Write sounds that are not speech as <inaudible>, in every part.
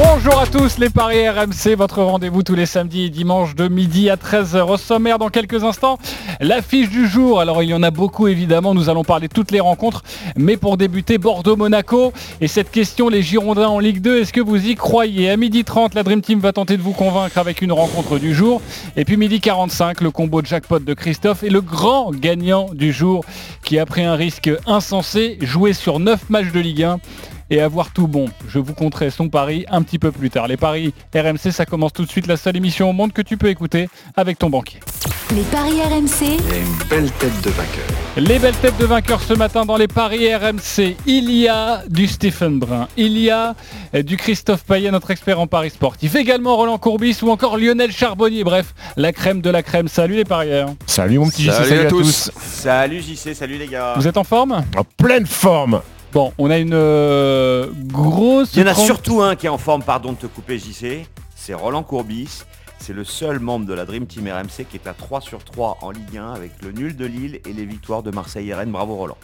Bonjour à tous les Paris RMC, votre rendez-vous tous les samedis et dimanches de midi à 13h. Au sommaire dans quelques instants, l'affiche du jour. Alors il y en a beaucoup évidemment, nous allons parler toutes les rencontres. Mais pour débuter, Bordeaux-Monaco. Et cette question, les Girondins en Ligue 2, est-ce que vous y croyez? À midi 30, la Dream Team va tenter de vous convaincre avec une rencontre du jour. Et puis midi 45, le combo de jackpot de Christophe et le grand gagnant du jour qui a pris un risque insensé, jouer sur 9 matchs de Ligue 1 et avoir tout bon. Je vous compterai son pari un petit peu plus tard. Les paris RMC, ça commence tout de suite, la seule émission au monde que tu peux écouter avec ton banquier. Les paris RMC, Il y a une belle tête de vainqueur. Les belles têtes de vainqueurs ce matin dans les paris RMC. Il y a du Stephen Brun, il y a du Christophe Payet, notre expert en paris sportif, également Roland Courbis ou encore Lionel Charbonnier. Bref, la crème de la crème. Salut les parieurs. Salut mon petit JC, Salut salut, à à, tous. tous. Salut JC, salut les gars. Vous êtes en forme? En pleine forme. Bon, on a une euh, grosse... Il y en a surtout un qui est en forme, pardon de te couper JC, c'est Roland Courbis. C'est le seul membre de la Dream Team RMC qui est à 3 sur 3 en Ligue 1 avec le nul de Lille et les victoires de Marseille et Rennes. Bravo Roland.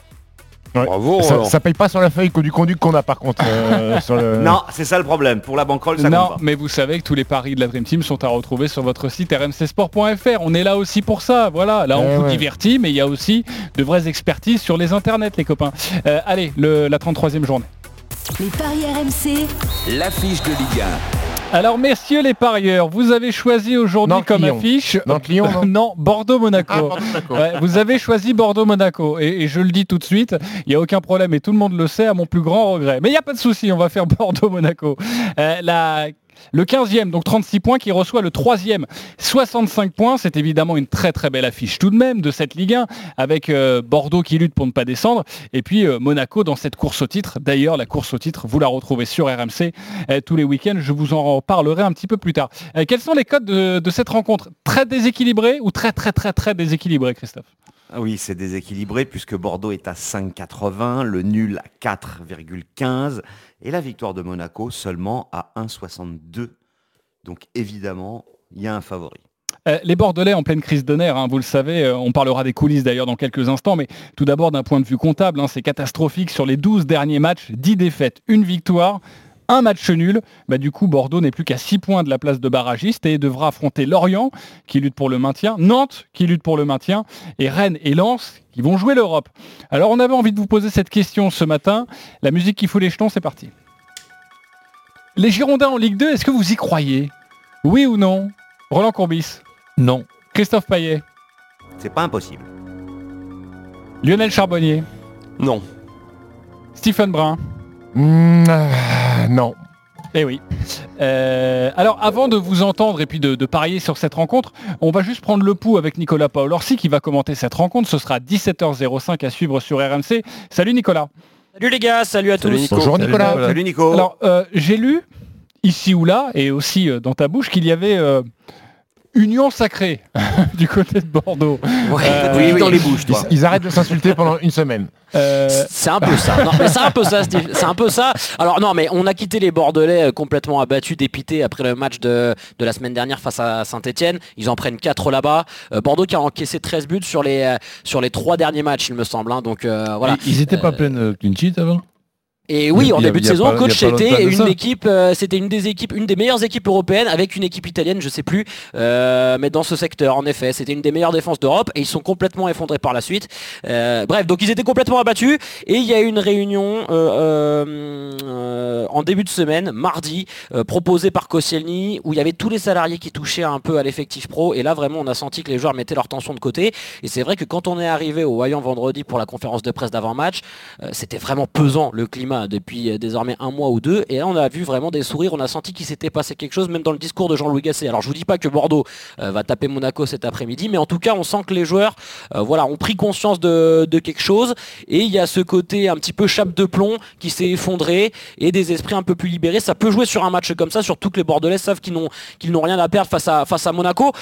Ouais. Bravo, Ça, paye pas sur la feuille que du conduit qu'on a par contre. euh, sur le... Non, c'est ça le problème. Pour la banquerolle, ça non, compte pas. mais vous savez que tous les paris de la Dream Team sont à retrouver sur votre site rmcsport.fr. On est là aussi pour ça. Voilà, là on Eh vous ouais. divertit, mais il y a aussi de vraies expertises sur les internets, les copains. Euh, allez, le- la 33e journée. les paris RMC, L'affiche de Ligue Alors, messieurs les parieurs, vous avez choisi aujourd'hui comme Lyon. affiche... Nantes-Lyon, non <laughs> Bordeaux-Monaco. Ah, pardon, d'accord. Ouais, vous avez choisi Bordeaux-Monaco et, et je le dis tout de suite, il n'y a aucun problème et tout le monde le sait à mon plus grand regret. Mais il n'y a pas de souci, on va faire <laughs> Bordeaux-Monaco. Euh, la- le 15e, donc 36 points, qui reçoit le 3e, 65 points. C'est évidemment une très très belle affiche tout de même de cette Ligue 1, avec euh, Bordeaux qui lutte pour ne pas descendre, et puis euh, Monaco dans cette course au titre. D'ailleurs, la course au titre, vous la retrouvez sur RMC euh, tous les week-ends. Je vous en reparlerai un petit peu plus tard. Quels sont les codes de, cette rencontre? Très déséquilibré ou très très très très déséquilibré, Christophe? Oui, c'est déséquilibré puisque Bordeaux est à 5,80, le nul à 4,15 et la victoire de Monaco seulement à 1,62. Donc évidemment, il y a un favori. Euh, les Bordelais en pleine crise de nerfs, hein, vous le savez, euh, on parlera des coulisses d'ailleurs dans quelques instants, mais tout d'abord d'un point de vue comptable, hein, c'est catastrophique. Sur les 12 derniers matchs, 10 défaites, une victoire, un match nul. Bah, du coup, Bordeaux n'est plus qu'à 6 points de la place de barragiste et devra affronter Lorient, qui lutte pour le maintien, Nantes, qui lutte pour le maintien, et Rennes et Lens, qui vont jouer l'Europe. Alors on avait envie de vous poser cette question ce matin. La musique qui fout les jetons, c'est parti. Les Girondins en Ligue 2, est-ce que vous y croyez? Oui ou non? Roland Courbis? Non. Christophe Payet, C'est pas impossible. Lionel Charbonnier, Non. Stephen Brun? Mm, ah, non. Eh oui. Euh, alors avant de vous entendre et puis de, de parier sur cette rencontre, on va juste prendre le pouls avec Nicolas Paolorsi qui va commenter cette rencontre. Ce sera 17h05 à suivre sur RMC. Salut Nicolas. Salut les gars, salut à Salut tous. Nico. Bonjour, Salut, Nicolas. Salut Nico. Alors euh, j'ai lu ici ou là et aussi euh, dans ta bouche qu'il y avait euh, union sacrée <laughs> du côté de Bordeaux. Ouais, Euh, oui, oui, dans les bouches, toi. Ils, ils arrêtent de s'insulter pendant une semaine. <laughs> Euh, C'est un peu ça. Non, mais c'est un peu ça, <laughs> Steve. C'est un peu ça. Alors non, mais on a quitté les Bordelais euh, complètement abattus, dépités après le match de, de la semaine dernière face à Saint-Etienne. Ils en prennent 4 là-bas. Euh, Bordeaux qui a encaissé 13 buts sur les, sur les 3 derniers matchs, il me semble. hein. Donc euh, voilà. Ils étaient pas pleins de clean sheet avant? Et oui, a- en début de saison, pas- coach de une équipe, euh, c'était une des équipes, une des meilleures équipes européennes avec une équipe italienne, je sais plus, euh, mais dans ce secteur, en effet, c'était une des meilleures défenses d'Europe et ils sont complètement effondrés par la suite. Euh, bref, donc ils étaient complètement abattus et il y a eu une réunion euh, euh, euh, en début de semaine, mardi, euh, proposée par Koscielny, où il y avait tous les salariés qui touchaient un peu à l'effectif pro et là vraiment on a senti que les joueurs mettaient leur tension de côté et c'est vrai que quand on est arrivé au Voyant vendredi pour la conférence de presse d'avant-match, euh, c'était vraiment pesant le climat depuis euh, désormais un mois ou deux. Et là, on a vu vraiment des sourires. On a senti qu'il s'était passé quelque chose, même dans le discours de Jean-Louis Gasset. Alors, je vous dis pas que Bordeaux euh, va taper Monaco cet après-midi, mais en tout cas, on sent que les joueurs, euh, voilà, ont pris conscience de, quelque chose. Et il y a ce côté un petit peu chape de plomb qui s'est effondré et des esprits un peu plus libérés. Ça peut jouer sur un match comme ça, surtout que les Bordelais savent qu'ils n'ont rien à perdre face à Monaco.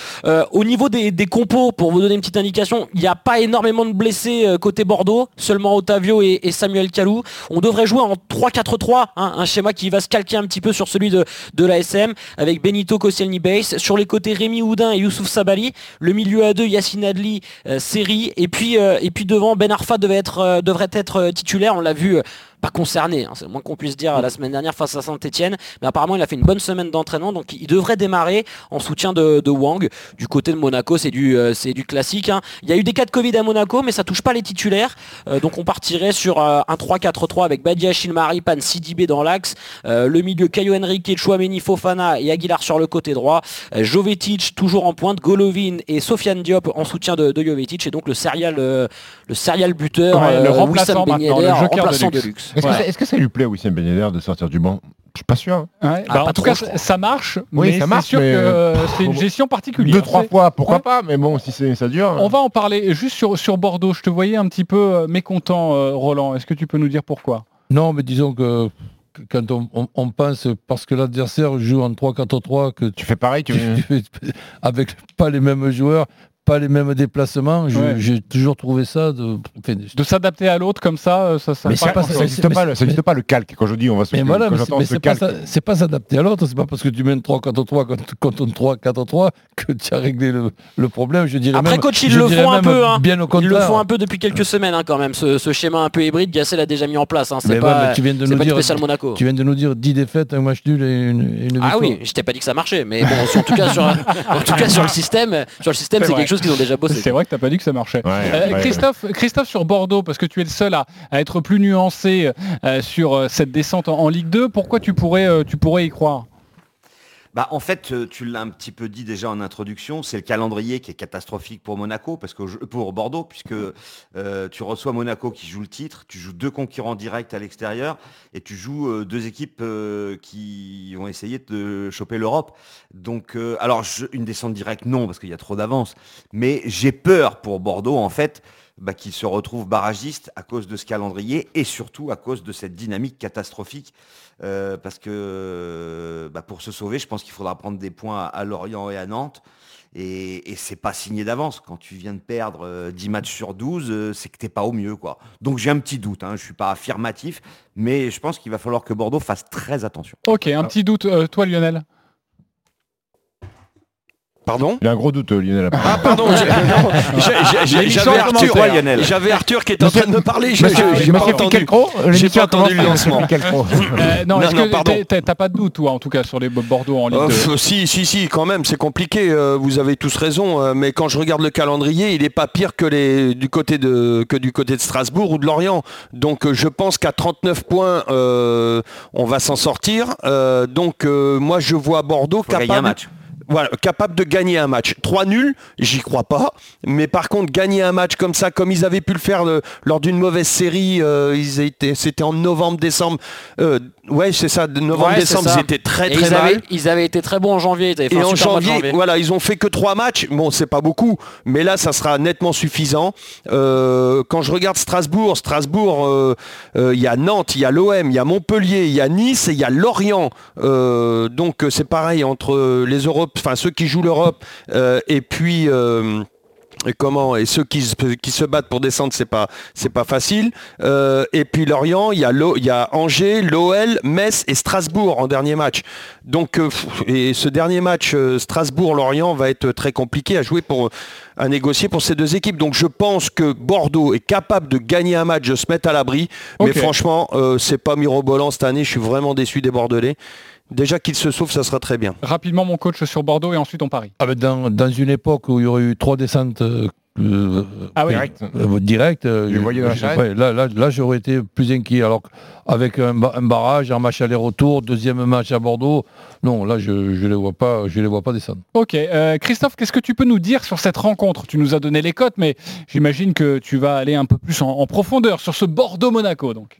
Au niveau des, compos, pour vous donner une petite indication, il n'y a pas énormément de blessés côté Bordeaux, seulement Otavio et, et Samuel Calou. On devrait jouer en 3-4-3, hein, un schéma qui va se calquer un petit peu sur celui de, de l'ASM, avec Benito Koscielny Base. Sur les côtés, Rémi Houdin et Youssouf Sabali. Le milieu à deux, Yassine Adli, euh, Seri. Et puis, euh, et puis devant, Ben Arfa euh, devrait être titulaire. On l'a vu pas concerné, hein, c'est le moins qu'on puisse dire la semaine dernière face à Saint-Etienne, mais apparemment il a fait une bonne semaine d'entraînement, donc il devrait démarrer en soutien de, de Wang. Du côté de Monaco, c'est du, euh, c'est du classique. hein. Il y a eu des cas de Covid à Monaco, mais ça touche pas les titulaires, Euh, donc on partirait sur euh, un 3-4-3 avec Badia Chilmari, Pan Sidibé dans l'axe, Euh, le milieu Caio Henrique, Chouameni, Fofana et Aguilar sur le côté droit, Euh, Jovetic toujours en pointe, Golovin et Sofiane Diop en soutien de, de Jovetic, et donc le serial, euh, le serial buteur, Ouais, le remplaçant Ben maintenant, le joker de remplaçant luxe. de luxe. Est-ce que, est-ce que ça lui plaît, Wissam Ben Yedder, de sortir du banc Je suis pas sûr. hein. Ouais, Ah, bah, pas en tout trop, cas, ça marche, Oui, mais ça c'est marche, sûr que mais, euh, c'est une gestion particulière. Deux, trois C'est- fois, pourquoi Ouais. pas, mais bon, si c'est- ça dure. On va en parler juste sur, sur Bordeaux. Je te voyais un petit peu euh, mécontent, euh, Roland. Est-ce que tu peux nous dire pourquoi? Non, mais disons que que quand on, on- on pense, parce que l'adversaire joue en 3-4-3, que tu, Tu fais pareil, tu... tu fais avec pas les mêmes joueurs, pas les mêmes déplacements, Ouais. j'ai toujours trouvé ça de... enfin, De s'adapter à l'autre comme ça, ça, ça pas- pas ça n'existe pas, le- ça existe pas le calque. Quand je dis on va se Mais voilà, c'est- ce pas, ça- pas s'adapter à l'autre, c'est pas parce que tu une 3-4-3 contre, contre une 3-4-3 que tu as réglé le, le problème, je dirais Après même, coach, ils je le font un peu, hein. bien au Ils contraire. le font un peu depuis quelques semaines hein, quand même, ce, ce schéma un peu hybride, Gassel a déjà mis en place. Hein. C'est ouais, pas, tu viens de nous pas du dire, spécial Monaco. tu viens de nous dire 10 défaites, un match nul et une, une Ah victoire. oui, je t'ai pas dit que ça marchait, mais bon, en tout cas sur, <laughs> en tout cas sur le système, sur le système, C'est quelque chose qu'ils ont déjà bossé. C'est vrai que t'as pas dit que ça marchait. Ouais, Euh, ouais, Christophe, Christophe sur Bordeaux, parce que tu es le seul à, à être plus nuancé euh, sur euh, cette descente en, en Ligue 2. Pourquoi tu pourrais, euh, tu pourrais y croire? Bah, en fait, euh, tu l'as un petit peu dit déjà en introduction, c'est le calendrier qui est catastrophique pour Monaco, parce que je- pour Bordeaux, puisque euh, tu reçois Monaco qui joue le titre, tu joues deux concurrents directs à l'extérieur, et tu joues euh, deux équipes euh, qui vont essayer de choper l'Europe. Donc, alors je- une descente directe, non, parce qu'il y a trop d'avance. Mais j'ai peur pour Bordeaux, en fait, bah, qu'il se retrouve barragiste à cause de ce calendrier et surtout à cause de cette dynamique catastrophique. Euh, parce que euh, bah, pour se sauver, je pense qu'il faudra prendre des points à, Lorient et à Nantes. Et, et c'est pas signé d'avance. Quand tu viens de perdre euh, 10 matchs sur 12, euh, c'est que t'es pas au mieux. quoi. Donc j'ai un petit doute. Hein. Je suis pas affirmatif, mais je pense qu'il va falloir que Bordeaux fasse très attention. Ok, un petit doute. Euh, toi, Lionel? Pardon Il a un gros doute, Lionel. Ah pardon, <laughs> j'avais Arthur. Lionel. Arthur qui était en train de me parler, j'ai pas Monsieur entendu. J'ai pas entendu le lancement. <laughs> Euh, Non, Non, est-ce non, que pardon. t'as- pas de doute, toi, en tout cas, sur les Bordeaux en Ligue Oh, 2 f- si, si, si, quand même, c'est compliqué. euh, vous avez tous raison, euh, mais quand je regarde le calendrier, il n'est pas pire que les du côté de que du côté de Strasbourg ou de Lorient. Donc, euh, je pense qu'à 39 points, euh, on va s'en sortir. Euh, donc, euh, moi, je vois Bordeaux Faut gagner un capable. Voilà, capable de gagner un match. 3 nuls, j'y crois pas. Mais par contre, gagner un match comme ça, comme ils avaient pu le faire le- lors d'une mauvaise série, euh, ils étaient, c'était en novembre-décembre. Euh, ouais, c'est ça, de Ouais, novembre-décembre, ça. ils étaient très très ils, mal. avaient, ils avaient été très bons en janvier, ils Et en janvier, voilà, ils ont fait que trois matchs. Bon, c'est pas beaucoup, mais là, ça sera nettement suffisant. Euh, quand je regarde Strasbourg, Strasbourg, euh, euh, il y a Nantes, il y a l'OM, il y a Montpellier, il y a Nice et il y a Lorient. Euh, donc euh, c'est pareil entre les Enfin ceux qui jouent l'Europe euh, et puis. euh, et comment et ceux qui, se- qui se battent pour descendre c'est pas c'est pas facile. Euh, et puis Lorient il y a il y a Angers l'OL Metz et Strasbourg en dernier match. Donc et ce dernier match euh, Strasbourg Lorient va être très compliqué à jouer pour à négocier pour ces deux équipes. Donc je pense que Bordeaux est capable de gagner un match de se mettre à l'abri. Mais franchement euh, c'est pas mirobolant cette année. Je suis vraiment déçu des Bordelais déjà qu'ils se sauvent ça sera très bien Rapidement, mon coach sur Bordeaux et ensuite on parie. Ah, dans, dans une époque où il y aurait eu trois descentes euh, euh, Ah oui. Direct. euh, euh, je- ouais, là, là, là, j'aurais été plus inquiet. Alors avec un, ba- un barrage, un match aller-retour, deuxième match à Bordeaux, non, là je ne les vois pas, je les vois pas descendre. Ok, euh, Christophe, qu'est-ce que tu peux nous dire sur cette rencontre? Tu nous as donné les cotes, mais j'imagine que tu vas aller un peu plus en, en profondeur sur ce Bordeaux-Monaco. Donc,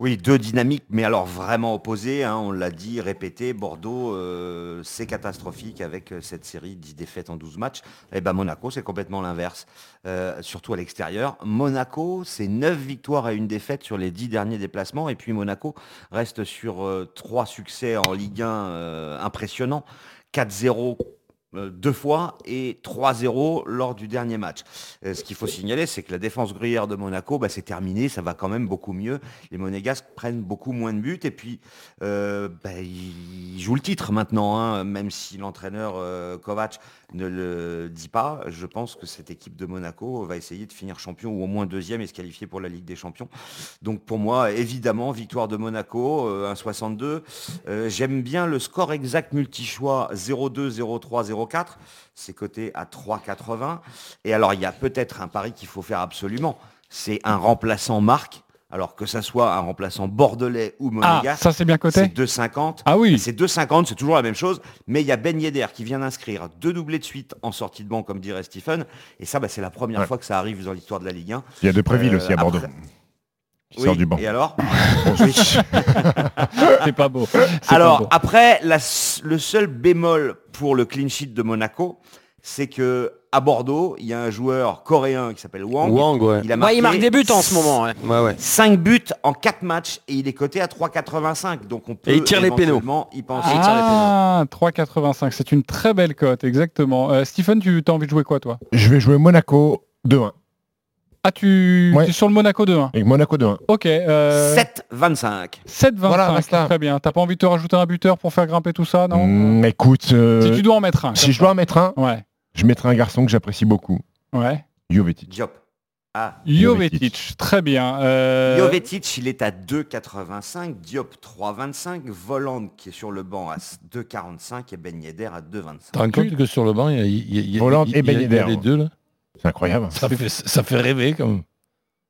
Oui, deux dynamiques, mais alors vraiment opposées. hein, on l'a dit, répété. Bordeaux, euh, c'est catastrophique avec euh, cette série 10 défaites en 12 matchs. Et ben Monaco, c'est complètement l'inverse, euh, surtout à l'extérieur. Monaco, c'est 9 victoires et une défaite sur les 10 derniers déplacements. Et puis Monaco reste sur euh, trois succès en Ligue 1 euh, impressionnants. 4-0 euh, deux fois et 3-0 lors du dernier match. Euh, ce qu'il faut signaler, c'est que la défense gruyère de Monaco, bah, c'est terminé, ça va quand même beaucoup mieux. Les Monégasques prennent beaucoup moins de buts et puis euh, bah, ils jouent le titre maintenant, hein, même si l'entraîneur euh, Kovac ne le dit pas. Je pense que cette équipe de Monaco va essayer de finir champion ou au moins deuxième et se qualifier pour la Ligue des Champions. Donc pour moi, évidemment, victoire de Monaco, euh, 1,62. Euh, J'aime bien le score exact multi-choix 0-2, 0-3, 0-4. C'est coté à 3,80. Et alors, il y a peut-être un pari qu'il faut faire absolument. C'est un remplaçant marque. Alors que ça soit un remplaçant bordelais ou Ah, monégasque, ça c'est bien coté c'est 2,50. Ah oui. C'est 2,50, c'est toujours la même chose. Mais il y a Ben Yedder qui vient d'inscrire deux doublés de suite en sortie de banc, comme dirait Stephen. Et ça, bah, c'est la première Ouais. fois que ça arrive dans l'histoire de la Ligue 1. Il y a De Préville Euh, aussi à Bordeaux. après- Qui sort du banc. Et alors <laughs> <laughs> C'est pas beau. Pas Alors, beau. après, la le seul bémol pour le clean sheet de Monaco, c'est que à Bordeaux, il y a un joueur coréen qui s'appelle Wang. Wang, ouais. Il a Ouais, il marque des buts en ce moment. ouais. Ouais, ouais. 5 buts en 4 matchs et il est coté à 3,85. Donc on peut Et il tire les pénaux. éventuellement y penser. Ah, 3,85, c'est une très belle cote, exactement. Euh, Stephen, tu as envie de jouer quoi toi? Je vais jouer Monaco 2-1. Ah, tu Ouais. es sur le Monaco 2-1. Avec Monaco 2-1. Ok. Euh, 7,25. 7,25, Voilà, basta. très bien. T'as pas envie de te rajouter un buteur pour faire grimper tout ça, non? Mm, écoute, euh, Si tu dois en mettre un. si je dois en mettre un. Ouais, je mettrai un garçon que j'apprécie beaucoup. ouais. Jovetic. Diop. Ah, Jovetic, très bien. Euh, Jovetic, il est à 2,85. Diop 3,25. Voland qui est sur le banc à 2,45 et Ben Yedder à 2,25. Tu te rends compte que sur le banc, il y a, il y a- il y a- Hollande il y a- et il y a Yedder, les hein. deux là? C'est incroyable. Ça fait, fait rêver même.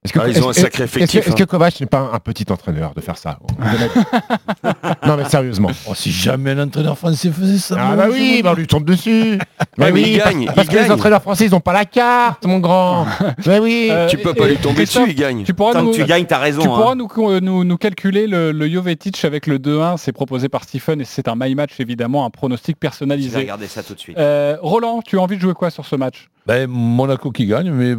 Est-ce que, Ah, ils ont un sacré est-ce que- effectif, Est-ce que, hein. Kovac n'est pas un, un petit entraîneur de faire ça <laughs> Non mais sérieusement. Oh, si jamais l'entraîneur français faisait ça. Ah bah oui, bah on lui tombe dessus. <laughs> Bah oui, il gagne, Parce, il que les entraîneurs français, ils ont pas la carte, mon grand. <laughs> bah oui. Euh, Tu peux pas et lui tomber dessus, il gagne. Tu pourras Tant nous, que tu gagnes, t'as raison. tu hein. pourras nous, euh, nous, nous calculer le, le Jovetic avec le 2-1. C'est proposé par Stephen et c'est un my match évidemment, un pronostic Je vais personnalisé. regarder ça tout de suite. Euh, Roland, tu as envie de jouer quoi sur ce match? Ben, Monaco qui gagne, mais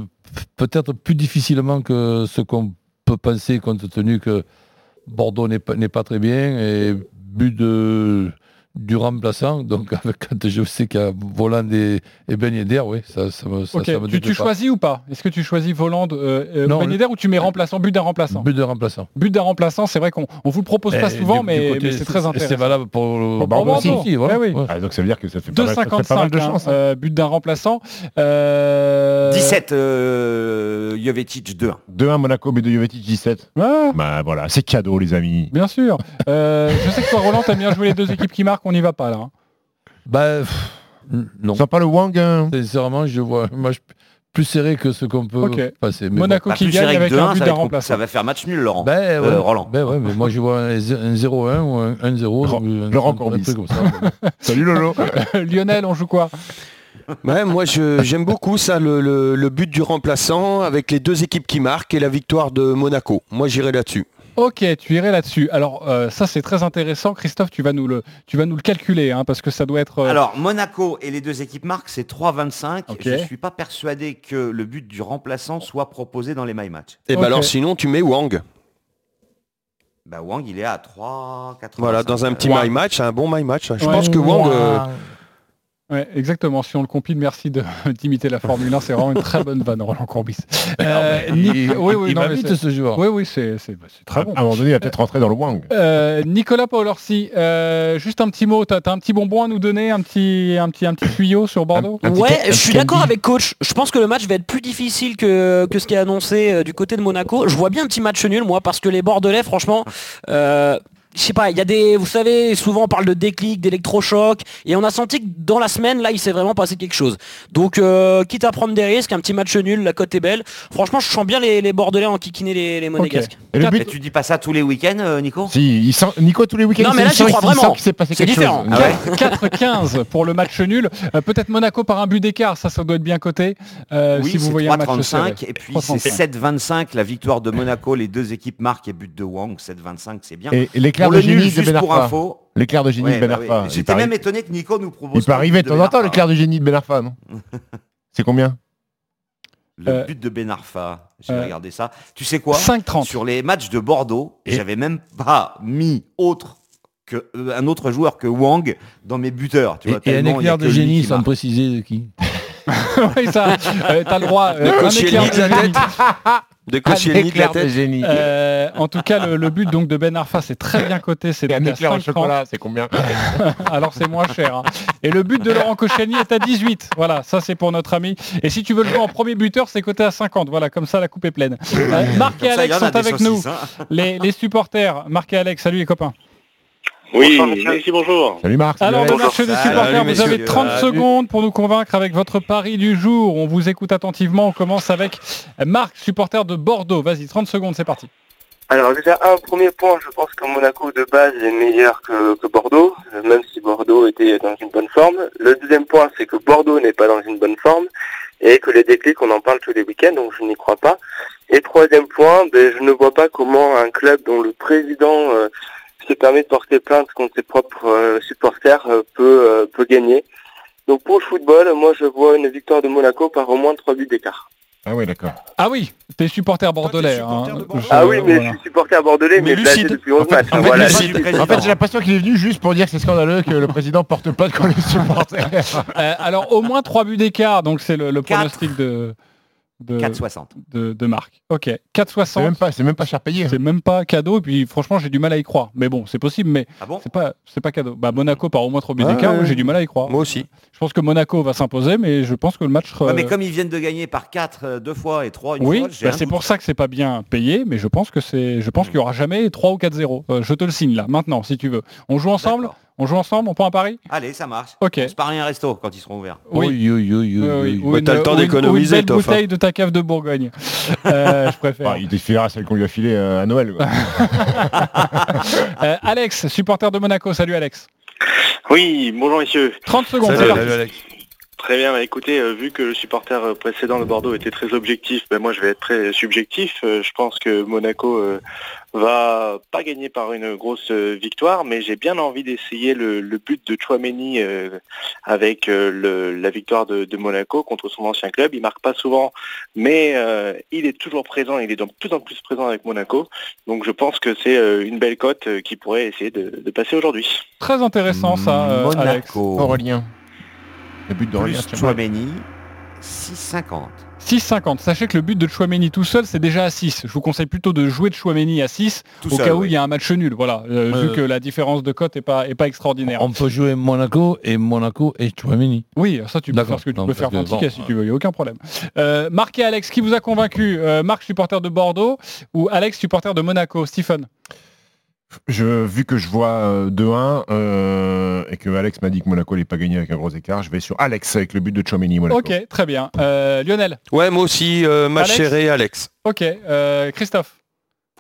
peut-être plus difficilement que ce qu'on peut penser compte tenu que Bordeaux n'est pas, très bien et but de, du remplaçant. Donc <laughs> avec, quand je sais qu'il y a Voland et, et Ben Yedder, oui, ça, ça me, ça, Ok, ça me Tu, tu choisis ou pas? Est-ce que tu choisis Voland euh, euh, Non, Ben le- Yedder ou tu mets remplaçant, but d'un remplaçant? But de remplaçant. But d'un remplaçant, c'est vrai qu'on on vous le propose pas souvent, du- mais, mais c'est très intéressant. C'est valable pour, Pour Bordeaux aussi. aussi. voilà. Eh oui. Ouais. Ah, donc ça veut dire que ça fait pas mal, ça fait pas mal 2,55, de chance. hein. euh, but d'un remplaçant. Euh, 17, euh, Jovetic 2-1. 2-1 Monaco, but de Jovetic 17. Ouais, Bah voilà, c'est cadeau les amis. bien sûr. Euh, je sais que toi, Roland, t'as bien joué les deux équipes qui marquent, on n'y va pas là. hein. Ben, pff, non. Pas le Wang hein Sincèrement, je vois un match plus serré que ce qu'on peut Ok. passer. Mais Monaco Bah, qui plus gagne serré que avec 2-1, un but ça, va d'un remplaçant. ça va faire match nul, Laurent. Ben, ouais. Euh, Roland. Ben ouais, mais moi je vois un, z- un 0-1 ou un 1-0. Laurent- donc, un- Laurent un Courbis. truc comme ça. <laughs> Salut Lolo. <laughs> Lionel, on joue quoi? Ouais, moi je- j'aime beaucoup ça, le, le- le but du remplaçant avec les deux équipes qui marquent et la victoire de Monaco. Moi j'irai là-dessus. Ok, tu irais là-dessus. Alors euh, ça c'est très intéressant. Christophe, tu vas nous le, tu vas nous le calculer, hein, parce que ça doit être. euh, Alors, Monaco et les deux équipes marquent, c'est 3-25. Ok. Je ne suis pas persuadé que le but du remplaçant soit proposé dans les my match. Et Ok. ben alors sinon tu mets Wang. Bah, Wang, il est à 3,85. Voilà, dans un petit Euh, my match, un bon my match. Je Ouais. pense que Wang. euh, Ouais, exactement. Si on le compile, merci de- <laughs> d'imiter la Formule 1. C'est vraiment une très bonne vanne, Roland Courbis. <laughs> Euh, il, oui, oui, il non, va mais vite c'est- ce joueur. oui, oui, c'est bah, très bon. À un moment donné, il va peut-être rentrer dans le Wang. Euh, Nicolas Paolorsi, euh, juste un petit mot. T'as as un petit bonbon à nous donner, un petit, un petit, un petit tuyau sur Bordeaux? Un Ouais, je suis d'accord avec coach. Je pense que le match va être plus difficile que, que ce qui est annoncé euh, du côté de Monaco. Je vois bien un petit match nul, moi, parce que les Bordelais, franchement, euh, je sais pas, il y a des, vous savez, souvent on parle de déclic, d'électrochoc, et on a senti que dans la semaine, là, il s'est vraiment passé quelque chose. Donc, euh, quitte à prendre des risques, un petit match nul, la cote est belle. Franchement, je sens bien les, les Bordelais en kikiner les, les Monégasques. Et le Mais tu dis pas ça tous les week-ends, euh, Nico si, il sent, Nico tous les week-ends. Non, mais il là, sent- j'y crois vraiment. qu'il s'est passé C'est quelque différent. chose. Ah ouais 4-15 pour le match nul. Euh, Peut-être Monaco par un but d'écart, ça, ça doit être bien coté. euh, Oui, si vous c'est voyez un match serré. 3,35 et puis 3,35. c'est 7,25 la victoire de Monaco. Les deux équipes marquent et but de Wang. 7,25 c'est bien. Et, et l'éclair de génie de juste Ben pour Arfa. info. L'éclair de génie Ouais, de Ben bah oui. Arfa. J'étais même étonné que Nico nous propose. Il peut arriver de temps en temps l'éclair de génie de Ben Arfa, non C'est combien Le Euh, but de Ben Arfa. J'ai euh, regardé ça. Tu sais quoi 5-30. Sur les matchs de Bordeaux, j'avais même pas mis autre que, euh, un autre joueur que Wang dans mes buteurs. Tu Et, vois, et un y a éclair de génie sans préciser de qui. <laughs> oui, ça, euh, t'as le droit. euh, De un Koscielny éclair de la tête. De de la tête. génie. Euh, en tout cas, le, le but donc de Ben Arfa, c'est très bien coté. C'est un éclair au 5,30. chocolat, c'est combien? <laughs> Alors c'est moins cher. hein. Et le but de Laurent Koscielny est à 18. Voilà, ça c'est pour notre ami. Et si tu veux le jouer en premier buteur, c'est coté à 50. Voilà, comme ça la coupe est pleine. Euh, Marc et ça, Alex sont avec nous. hein. Les, les supporters. Marc et Alex, salut les copains. Oui, merci, bonjour. Salut Marc. Alors le match des Salut, supporters, vous avez 30 Salut. secondes pour nous convaincre avec votre pari du jour. On vous écoute attentivement. On commence avec Marc, supporter de Bordeaux. Vas-y, 30 secondes, c'est parti. Alors déjà, un premier point, je pense que Monaco de base est meilleur que, que Bordeaux, euh, même si Bordeaux était dans une bonne forme. Le deuxième point, c'est que Bordeaux n'est pas dans une bonne forme et que les déclics, on en parle tous les week-ends, donc je n'y crois pas. Et troisième point, ben, je ne vois pas comment un club dont le président euh, se permet de porter plainte contre ses propres euh, supporters euh, peut, euh, peut gagner. Donc pour le football, moi je vois une victoire de Monaco par au moins 3 buts d'écart. Ah oui, d'accord. Ah oui, t'es supporter bordelais. supporter hein. de Bordeaux. Je- Ah oui, mais voilà. je suis supporter bordelais, Mais mais, là, lucide. depuis 11 matchs. en fait, voilà. lucide. Lucide. président. En fait, j'ai l'impression qu'il est venu juste pour dire que c'est scandaleux que le président porte plainte contre les supporters. Euh, alors au moins 3 buts d'écart, donc c'est le, le pronostic de, de, 4,60. de, de Marc. Ok, C'est 4,60. même pas, c'est même pas cher payé. C'est même pas cadeau, et puis franchement j'ai du mal à y croire. Mais bon, c'est possible, mais Ah bon? c'est pas, c'est pas cadeau. Bah Monaco par au moins 3 buts d'écart, j'ai du mal à y croire. Moi aussi. Je pense que Monaco va s'imposer, mais je pense que le match. Ouais, mais euh, comme ils viennent de gagner par 4 deux fois et 3 une oui, fois, bah, c'est pour ça que c'est pas bien payé, mais je pense que c'est, je pense qu'il y aura jamais 3 ou 4-0. Euh, je te le signe là, maintenant, si tu veux. On joue ensemble D'accord. On joue ensemble On prend un pari? Allez, ça marche. Ok. On se parie un resto quand ils seront ouverts. Oui. Oui, oui, oui, oui, Oui, oui. Bah, t'as le temps d'économiser, une belle hein. bouteille de ta cave de Bourgogne. Euh, je préfère. Enfin, il défilera celle qu'on lui a filée euh, à Noël. quoi. <laughs> Euh, Alex, supporter de Monaco. Salut Alex. Oui, bonjour messieurs. 30 secondes, Salut, parti. Alex. Très bien, bah, écoutez, euh, vu que le supporter euh, précédent de Bordeaux était très objectif, ben, moi je vais être très subjectif. Euh, je pense que Monaco va pas gagner par une grosse victoire, mais j'ai bien envie d'essayer le, le but de Chouameni avec le- la victoire de, de Monaco contre son ancien club. Il marque pas souvent, mais il est toujours présent, il est de plus en plus présent avec Monaco. Donc je pense que c'est une belle cote qui pourrait essayer de, de passer aujourd'hui. Très intéressant ça, euh, Alex. Monaco. Aurélien. Le but d'Aurélien. Plus. Chouameni, 6,50. 6,50. Sachez que le but de Chouameni tout seul, c'est déjà à 6. Je vous conseille plutôt de jouer de Chouameni à 6 Tout au seul, cas où oui. il y a un match nul. Voilà, euh, Euh, vu que la différence de cote est pas, est pas extraordinaire. On peut jouer Monaco et Monaco et Chouameni. Oui, ça tu peux faire ce que tu Non, peux faire que ton bon, ticket si tu veux, il n'y a aucun problème. Euh, Marc et Alex, qui vous a convaincu Euh, Marc, supporter de Bordeaux ou Alex, supporter de Monaco Stephen? Je, vu que je vois euh, 2-1 euh, et que Alex m'a dit que Monaco n'allait pas gagner avec un gros écart, je vais sur Alex avec le but de Chouameni Monaco. Ok, très bien. Euh, Lionel Ouais, moi aussi, euh, match Alex serré, Alex. Ok. Euh, Christophe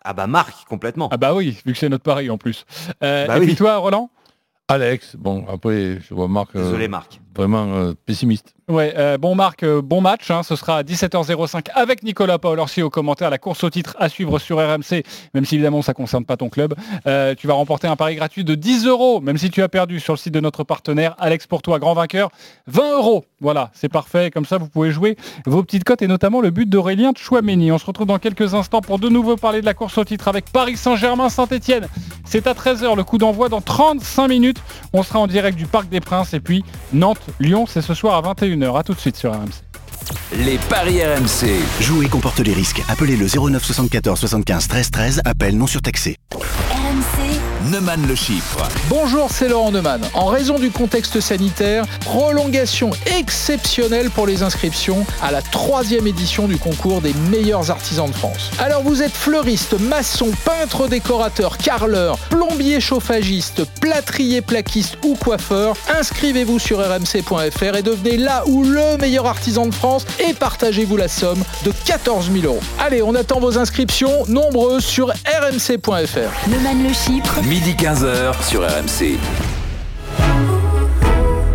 Ah bah Marc, complètement. Ah bah oui, vu que c'est notre pari en plus. Euh, Bah et oui. puis toi, Roland? Alex, bon, après, je vois Marc euh, Désolé Marc. Vraiment euh, pessimiste. Ouais, euh, bon Marc, euh, bon match. hein. ce sera à 17h05 avec Nicolas Paolorsi au commentaire. La course au titre à suivre sur RMC, même si évidemment ça concerne pas ton club. Tu vas remporter un pari gratuit de 10 euros, même si tu as perdu sur le site de notre partenaire. Alex pour toi, grand vainqueur, 20 euros. Voilà, c'est parfait. Comme ça, vous pouvez jouer vos petites cotes et notamment le but d'Aurélien Chouameni. On se retrouve dans quelques instants pour de nouveau parler de la course au titre avec Paris Saint-Germain Saint-Etienne. C'est à 13h le coup d'envoi dans 35 minutes. On sera en direct du Parc des Princes et puis Nantes-Lyon, c'est ce soir à 21h. A tout de suite sur RMC. Les paris RMC. Jouer comporte les risques. Appelez le 09 74 75 13 13. Appel non surtaxé. Neumann le chiffre. Bonjour, c'est Laurent Neumann. En raison du contexte sanitaire, prolongation exceptionnelle pour les inscriptions à la troisième édition du concours des meilleurs artisans de France. Alors vous êtes fleuriste, maçon, peintre décorateur, carreleur, plombier chauffagiste, plâtrier plaquiste ou coiffeur, inscrivez-vous sur rmc.fr et devenez là ou le meilleur artisan de France et partagez-vous la somme de 14 000 euros. Allez, on attend vos inscriptions nombreuses sur rmc.fr. Neumann le chiffre. Midi 15h sur RMC.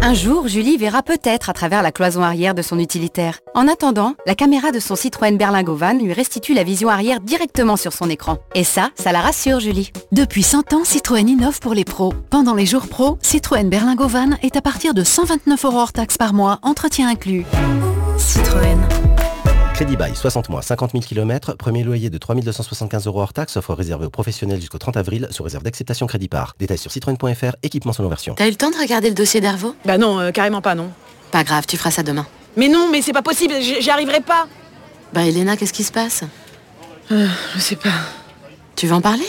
Un jour, Julie verra peut-être à travers la cloison arrière de son utilitaire. En attendant, la caméra de son Citroën Berlingo Van lui restitue la vision arrière directement sur son écran. Et ça, ça la rassure, Julie. Depuis 100 ans, Citroën innove pour les pros. Pendant les jours pros, Citroën Berlingo Van est à partir de 129 euros hors taxes par mois, entretien inclus. Citroën. Crédit bail 60 mois, 50 000 km, premier loyer de 3275 euros hors taxe, offre réservée aux professionnels jusqu'au 30 avril, sous réserve d'acceptation crédit par. Détails sur citroën.fr, équipement selon version. T'as eu le temps de regarder le dossier d'Hervo Bah non, euh, carrément pas, non. Pas grave, tu feras ça demain. Mais non, mais c'est pas possible, j'y arriverai pas. Bah Elena, qu'est-ce qui se passe? Euh, je sais pas. Tu veux en parler?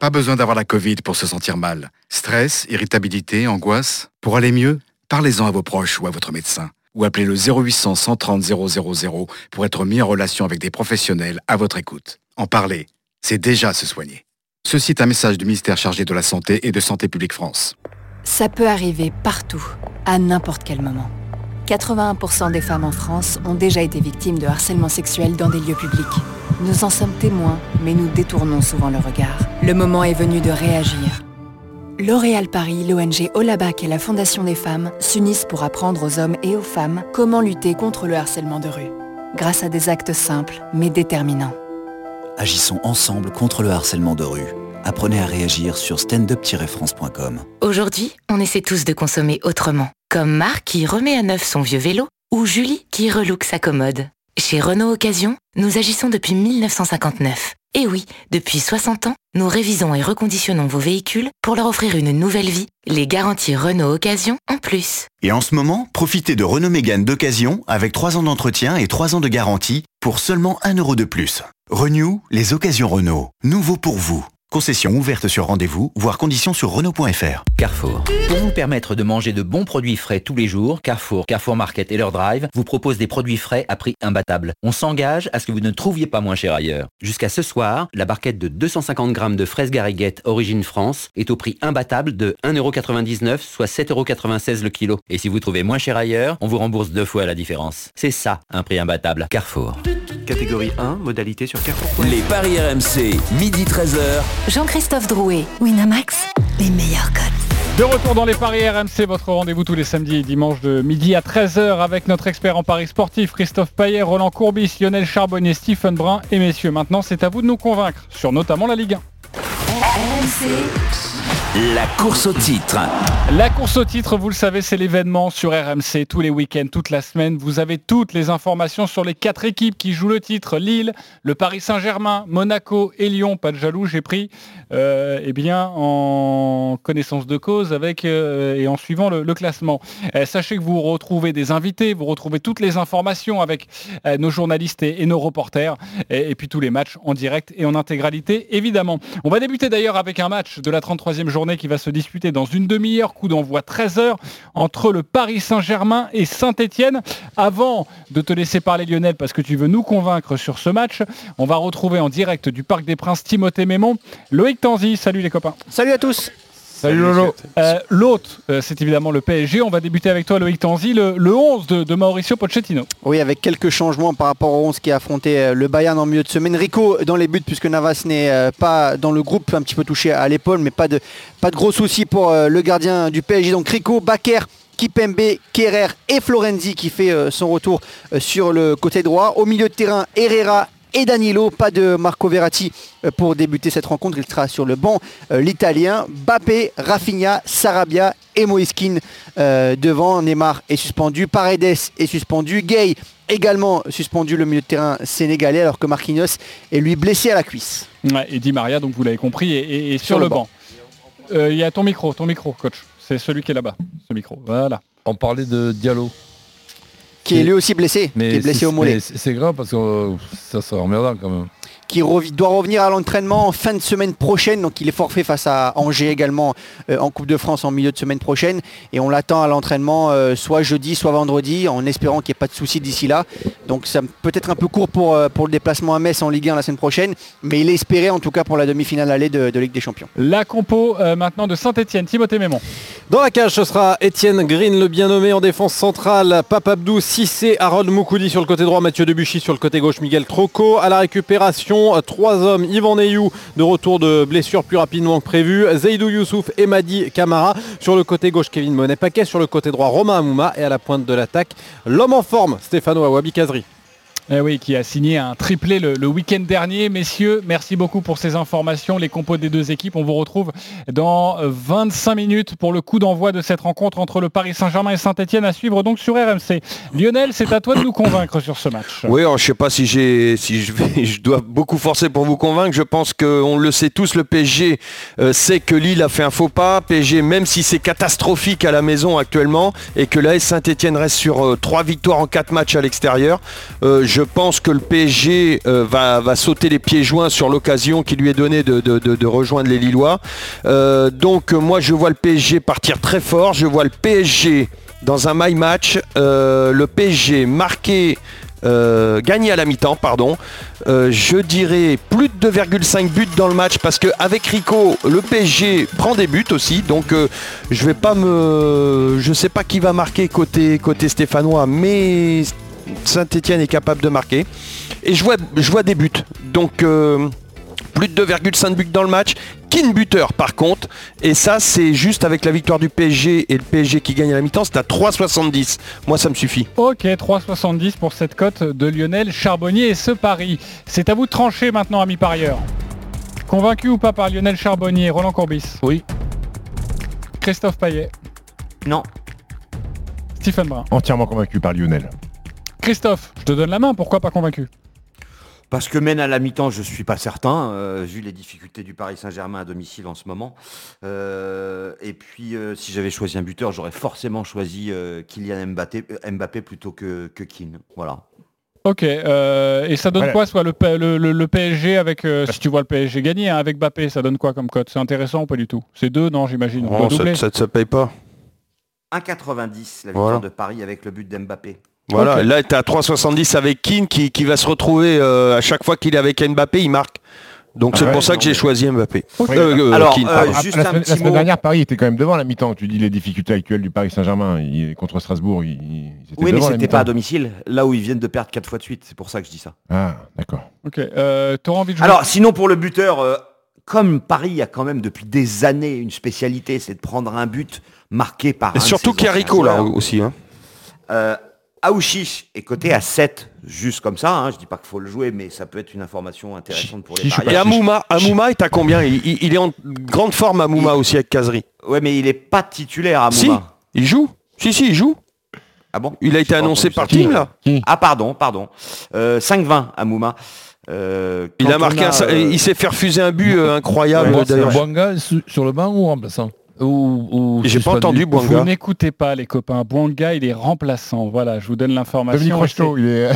Pas besoin d'avoir la Covid pour se sentir mal. Stress, irritabilité, angoisse. Pour aller mieux, parlez-en à vos proches ou à votre médecin. Ou appelez le 0800 130 000 pour être mis en relation avec des professionnels à votre écoute. En parler, c'est déjà se soigner. Ceci est un message du ministère chargé de la Santé et de Santé publique France. Ça peut arriver partout, à n'importe quel moment. 81% des femmes en France ont déjà été victimes de harcèlement sexuel dans des lieux publics. Nous en sommes témoins, mais nous détournons souvent le regard. Le moment est venu de réagir. L'Oréal Paris, l'ONG Olabac et la Fondation des femmes s'unissent pour apprendre aux hommes et aux femmes comment lutter contre le harcèlement de rue. Grâce à des actes simples, mais déterminants. Agissons ensemble contre le harcèlement de rue. Apprenez à réagir sur standup-france.com. Aujourd'hui, on essaie tous de consommer autrement. Comme Marc qui remet à neuf son vieux vélo ou Julie qui relook sa commode. Chez Renault Occasion, nous agissons depuis 1959. Et oui, depuis 60 ans, nous révisons et reconditionnons vos véhicules pour leur offrir une nouvelle vie, les garanties Renault Occasion en plus. Et en ce moment, profitez de Renault Mégane d'occasion avec 3 ans d'entretien et 3 ans de garantie pour seulement 1 euro de plus. Renew, les occasions Renault. Nouveau pour vous. Concession ouverte sur rendez-vous, voire conditions sur Renault.fr. Carrefour. Pour vous permettre de manger de bons produits frais tous les jours, Carrefour, Carrefour Market et leur drive vous proposent des produits frais à prix imbattable. On s'engage à ce que vous ne trouviez pas moins cher ailleurs. Jusqu'à ce soir, la barquette de 250 grammes de fraises gariguettes origine France est au prix imbattable de 1,99€, soit 7,96€ le kilo. Et si vous trouvez moins cher ailleurs, on vous rembourse deux fois la différence. C'est ça, un prix imbattable. Carrefour. Catégorie 1, modalité sur Carrefour. Les paris RMC, midi 13h. Jean-Christophe Drouet, Winamax, les meilleurs codes. De retour dans les paris RMC, votre rendez-vous tous les samedis et dimanches de midi à 13h avec notre expert en paris sportif Christophe Payet, Roland Courbis, Lionel Charbonnier, Stephen Brun et messieurs. Maintenant, c'est à vous de nous convaincre sur notamment la Ligue 1. La course au titre. La course au titre, vous le savez, c'est l'événement sur RMC tous les week-ends, toute la semaine. Vous avez toutes les informations sur les quatre équipes qui jouent le titre. Lille, le Paris Saint-Germain, Monaco et Lyon. Pas de jaloux, j'ai pris euh, eh bien, en connaissance de cause avec euh, et en suivant le, classement. Euh, sachez que vous retrouvez des invités, vous retrouvez toutes les informations avec nos journalistes et, et nos reporters. Et, et puis tous les matchs en direct et en intégralité, évidemment. On va débuter d'ailleurs avec un match de la 33e journée qui va se disputer dans une demi-heure, coup d'envoi 13h, entre le Paris Saint-Germain et Saint-Etienne. Avant de te laisser parler Lionel, parce que tu veux nous convaincre sur ce match, on va retrouver en direct du Parc des Princes Timothée Mémon, Loïc Tanzi. Salut les copains. Salut à tous. Salut Lolo. Euh, L'autre, euh, c'est évidemment le PSG. On va débuter avec toi Loïc Tanzi, le, le 11 de, de Mauricio Pochettino. Oui, avec quelques changements par rapport au 11 qui a affronté euh, le Bayern en milieu de semaine. Rico dans les buts puisque Navas n'est euh, pas dans le groupe, un petit peu touché à l'épaule, mais pas de, pas de gros soucis pour euh, le gardien du PSG. Donc Rico, Baker, Kipembe, Kerrer et Florenzi qui fait son retour sur le côté droit. Au milieu de terrain, Herrera et Danilo, pas de Marco Verratti euh, pour débuter cette rencontre. Il sera sur le banc euh, l'italien. Bappé, Rafinha, Sarabia et Moiskin euh, devant. Neymar est suspendu. Paredes est suspendu. Gay également suspendu le milieu de terrain sénégalais alors que Marquinhos est lui blessé à la cuisse. Ouais, et Di Maria, donc vous l'avez compris, et, et- et sur, le banc. Euh, Il y a ton micro, ton micro, coach. C'est celui qui est là-bas, ce micro. Voilà. On parlait de Diallo. Qui est lui aussi blessé, qui est blessé c'est- au mollet. mais C'est c'est grave parce que ça sera emmerdant quand même. Qui doit revenir à l'entraînement en fin de semaine prochaine. Donc il est forfait face à Angers également euh, en Coupe de France en milieu de semaine prochaine. Et on l'attend à l'entraînement euh, soit jeudi, soit vendredi, en espérant qu'il n'y ait pas de soucis d'ici là. Donc ça peut être un peu court pour, euh, pour le déplacement à Metz en Ligue 1 la semaine prochaine. Mais il est espéré en tout cas pour la demi-finale allée de, de Ligue des Champions. La compo euh, maintenant de Saint-Etienne, Timothée Mémon. Dans la cage, ce sera Étienne Green, le bien nommé en défense centrale. Pape Abdou, Cissé, Harold Moukoudi sur le côté droit, Mathieu Debuchy sur le côté gauche, Miguel Troco. À la récupération, trois hommes. Yvan Neyou, de retour de blessure plus rapidement que prévu. Zaidou Youssouf et Madi Camara. Sur le côté gauche, Kevin Monet-Paquet. Sur le côté droit, Romain Amouma. Et à la pointe de l'attaque, l'homme en forme, Stéphano Awabi Kazri. Eh oui, qui a signé un triplé le, week-end dernier. Messieurs, merci beaucoup pour ces informations. Les compos des deux équipes, on vous retrouve dans 25 minutes pour le coup d'envoi de cette rencontre entre le Paris Saint-Germain et Saint-Etienne à suivre donc sur RMC. Lionel, c'est à toi de nous convaincre sur ce match. Oui, je sais pas si <laughs> je dois beaucoup forcer pour vous convaincre. Je pense qu'on le sait tous, le PSG euh, sait que Lille a fait un faux pas. PSG, même si c'est catastrophique à la maison actuellement et que la Saint-Etienne reste sur euh, trois victoires en quatre matchs à l'extérieur, euh, pense que le PSG euh, va, va sauter les pieds joints sur l'occasion qui lui est donnée de, de- rejoindre les Lillois. Euh, donc moi je vois le PSG partir très fort. Je vois le PSG dans un my match, euh, le PSG marqué euh, gagné à la mi-temps, pardon. Je dirais plus de 2,5 buts dans le match parce qu'avec Rico, le PSG prend des buts aussi. Donc je vais pas me. Je sais pas qui va marquer côté, côté stéphanois, mais Saint-Etienne est capable de marquer. Et je vois, je vois des buts. Donc euh, plus de 2,5 buts dans le match. Kin buteur par contre. Et ça c'est juste avec la victoire du PSG et le PSG qui gagne à la mi-temps, c'est à 3,70. Moi ça me suffit. Ok, 3,70 pour cette cote de Lionel Charbonnier et ce pari. C'est à vous de trancher maintenant, amis parieurs. Convaincu ou pas par Lionel Charbonnier, Roland Courbis Oui. Christophe Payet Non. Stephen Brun. Entièrement convaincu par Lionel. Christophe, je te donne la main, pourquoi pas convaincu? Parce que mène à la mi-temps, je suis pas certain, euh, vu les difficultés du Paris Saint-Germain à domicile en ce moment. Euh, et puis, euh, si j'avais choisi un buteur, j'aurais forcément choisi euh, Kylian Mbappé, Mbappé plutôt que, que Keane. Voilà. Ok, euh, et ça donne Voilà. quoi soit le, P- le- le- le PSG avec, euh, si tu vois le PSG gagner hein, avec Mbappé, ça donne quoi comme cote? C'est intéressant ou pas du tout? C'est deux, non j'imagine. on doit ça, ça, ça paye pas. 1,90 la victoire Voilà. de Paris avec le but d'Mbappé. Voilà, là tu à 3,70 avec Keane qui, qui va se retrouver euh, à chaque fois qu'il est avec Mbappé, il marque. Donc c'est Ah ouais, pour ça non, que j'ai mais- choisi Mbappé. Euh, euh, Alors, Keane, euh, juste la, un semaine, petit la semaine mot. dernière, Paris était quand même devant la mi-temps. Tu dis les difficultés actuelles du Paris Saint-Germain. Il- Contre Strasbourg, ils, ils étaient Oui, mais c'était pas à domicile, là où ils viennent de perdre 4 fois de suite. C'est pour ça que je dis ça. Ah, d'accord. Ok, euh, envie de jouer Alors, sinon, pour le buteur, euh, comme Paris a quand même depuis des années une spécialité, c'est de prendre un but marqué par. Et un surtout ses qu'il y a anciens Rico là joueurs. aussi. hein. Euh, Aouchiche est coté à 7, juste comme ça. Hein. Je dis pas qu'il faut le jouer, mais ça peut être une information intéressante pour les Et parieurs. Amouma, Amouma est à combien? Il, il- il est en grande forme Amouma aussi avec Kazri. Ouais, mais il est pas titulaire, Amouma. Si, il joue. Si, si, il joue. Ah bon? Il a été annoncé par. Team là. Ah pardon, pardon. Euh, 5-20, Amouma. Euh, Il a marqué, un- euh, il s'est fait refuser un but euh, incroyable Ouais, d'ailleurs. Sur le banc ou remplaçant? Ou, ou J'ai pas entendu Vous Bouanga. n'écoutez pas les copains. Bouanga, il est remplaçant. Voilà, je vous donne l'information. Dominique Rocheteau, il est.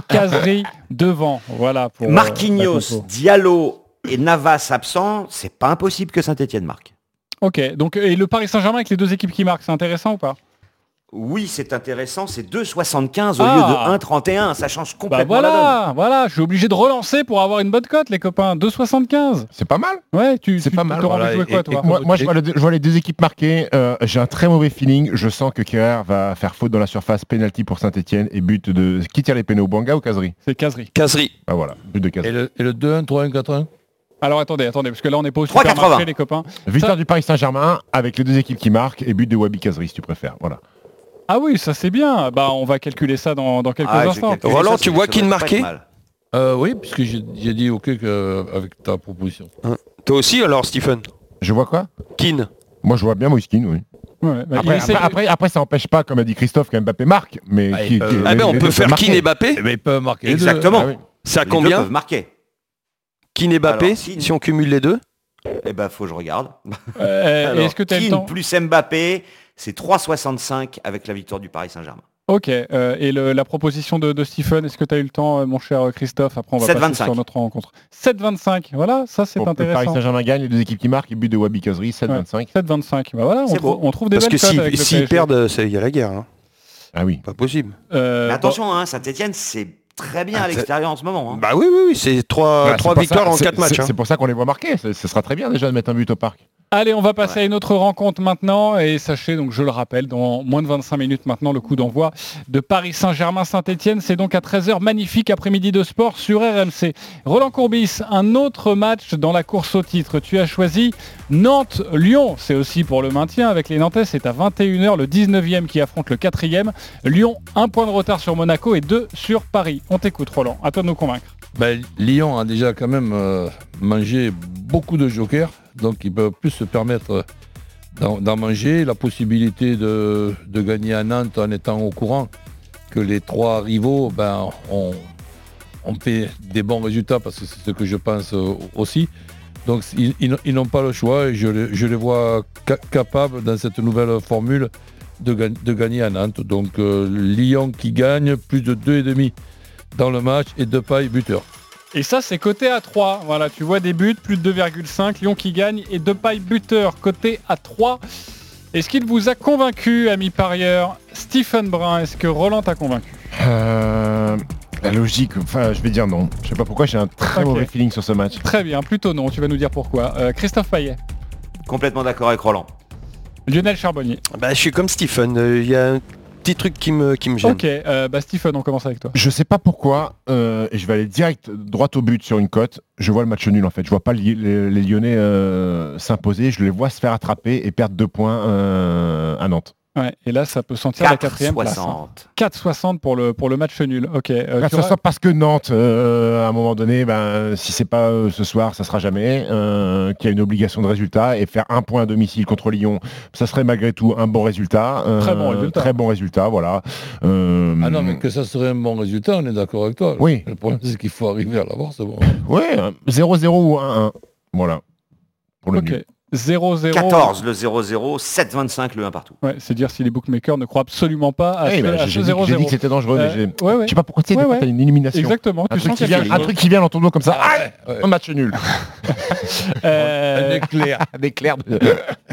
<laughs> Casery <laughs> devant. Voilà. Pour, euh, Marquinhos. Diallo et Navas absents, c'est pas impossible que Saint-Etienne marque. Ok, donc et le Paris Saint-Germain avec les deux équipes qui marquent, c'est intéressant ou pas? Oui, c'est intéressant, c'est 2,75 au Ah. lieu de 1,31, ça change Bah complètement la donne. voilà, voilà, je suis obligé de relancer pour avoir une bonne cote, les copains. 2,75. C'est pas mal. Ouais, tu, C'est tu pas mal. t'auras envie de voilà. jouer quoi, Et- toi et moi, moi, je, vois le- je vois les deux équipes marquées. euh, J'ai un très mauvais feeling. Je sens que Kerrer va faire faute dans la surface, penalty pour Saint-Etienne et but de. Qui tire les pénaux, Bouanga ou Casery C'est Casery. Kazri. Ah voilà, but de Et Casery. le, et le 2-1, 3-1, 4-1 Alors attendez, attendez, parce que là on n'est pas au 3,80. supermarché, les copains. Victoire Ça- du Paris Saint-Germain avec les deux équipes qui marquent et but de Wabi Casery si tu préfères. Voilà. Ah oui, ça c'est bien. Bah on va calculer ça dans, dans quelques Ah, je instants. Roland, ça, tu ça vois doit qui pas mal. euh, Oui, puisque j'ai j'ai dit OK que, avec ta proposition. Toi aussi alors Stephen? Je vois quoi? Keane. Moi je vois bien Moiskin, oui. Ouais, bah, il Après, essaie- après, après, après, ça n'empêche pas, comme a dit Christophe, qu'Mbappé marque. Mais Ah, qui- il peut- qui- Ah Ah ben on les peut deux faire peuvent Keane marquer. et Mbappé. Eh ben, ils peuvent marquer les deux. Exactement. Ah oui. C'est à Les deux combien peuvent marquer. Keane et Mbappé Alors, si- si on cumule les deux? Eh ben, faut que je regarde. Euh, <laughs> Alors, Est-ce que tu as le Keane temps? plus Mbappé, c'est 3,65 avec la victoire du Paris Saint-Germain. Ok, euh, et le- la proposition de, de Stephen, est-ce que tu as eu le temps, euh, mon cher Christophe? Après, on va passer 7,25. sur notre rencontre. 7,25, voilà, ça c'est Bon, le Paris intéressant. Saint-Germain gagne, les deux équipes qui marquent, et but de Wabi Casery, 7-25. 7,25, bah voilà, on, C'est trouve- beau. on trouve des Parce belles que s'ils le perdent, euh, c'est- il y a la guerre. hein. Ah oui. Pas possible. Euh, Mais attention, hein, Saint-Etienne, c'est très bien Ah, à l'extérieur en ce moment. hein. Bah oui, oui, oui, c'est trois, pour victoires ça- en quatre matchs. c'est- hein. Pour ça qu'on les voit marquer. Ce ce sera très bien déjà de mettre un but au parc. Allez, on va passer à une autre rencontre maintenant et sachez donc je le rappelle dans moins de 25 minutes maintenant le coup d'envoi de Paris Saint-Germain Saint-Étienne, c'est donc à 13h magnifique après-midi de sport sur RMC. Roland Courbis, un autre match dans la course au titre. Tu as choisi Nantes Lyon, c'est aussi pour le maintien avec les Nantais, c'est à 21h le 19e qui affronte le 4e. Lyon, un point de retard sur Monaco et deux sur Paris. On t'écoute Roland, à toi de nous convaincre. Ben, Lyon a déjà quand même euh, mangé beaucoup de jokers, donc ils peuvent plus se permettre d'en manger. La possibilité de, gagner à Nantes en étant au courant que les trois rivaux ben, ont, fait des bons résultats, parce que c'est ce que je pense euh, aussi. Donc ils, n'ont- pas le choix et je les, vois ca- capables dans cette nouvelle formule de, ga- de gagner à Nantes. Donc euh, Lyon qui gagne, plus de 2,5 dans le match et Depay buteur. Et ça, c'est côté à 3. Voilà, tu vois des buts, plus de 2,5. Lyon qui gagne et Depay buteur, côté à 3. Est-ce qu'il vous a convaincu, ami parieur Stephen Brun, est-ce que Roland t'a convaincu Euh, la logique, enfin je vais dire non. Je sais pas pourquoi j'ai un très mauvais feeling sur ce match. Très bien, plutôt non, tu vas nous dire pourquoi. Euh, Christophe Payet, Complètement d'accord avec Roland. Lionel Charbonnier. Bah, je suis comme Stephen, il y a un petit truc qui me, qui me gêne. Ok, euh, bah Stephen, on commence avec toi. Je sais pas pourquoi, euh, et je vais aller direct droit au but sur une cote. Je vois le match nul en fait. Je vois pas les, les- les Lyonnais euh, s'imposer. Je les vois se faire attraper et perdre deux points euh, à Nantes. Et là, ça peut sentir 4, la quatrième 60. place. Hein. 4,60 pour le, match nul. Ok. Euh, 4,60 parce que Nantes, euh, à un moment donné, ben, si n'est pas euh, ce soir, ça ne sera jamais, euh, qu'il y a une obligation de résultat et faire un point à domicile contre Lyon, ça serait malgré tout un bon résultat. très bon résultat. Très bon résultat, voilà. Ah non, mais que ça serait un bon résultat, on est d'accord avec toi. Oui. Le problème, c'est qu'il faut arriver à l'avoir, c'est bon. oui, 0-0 ou 1-1. Voilà. Pour le okay. 0, 0 14 le 0-0, 7-25 le 1 partout. Ouais, c'est dire si les bookmakers ne croient absolument pas à eh, ce bah, 0 0 J'ai dit que c'était dangereux, euh, je ouais, sais pas pourquoi tu ouais, as une élimination. Exactement. Un, tu truc, qui vient, un truc qui vient dans ton dos comme ça. Ah, un match nul. <laughs> Euh, un éclair. <laughs> un éclair de...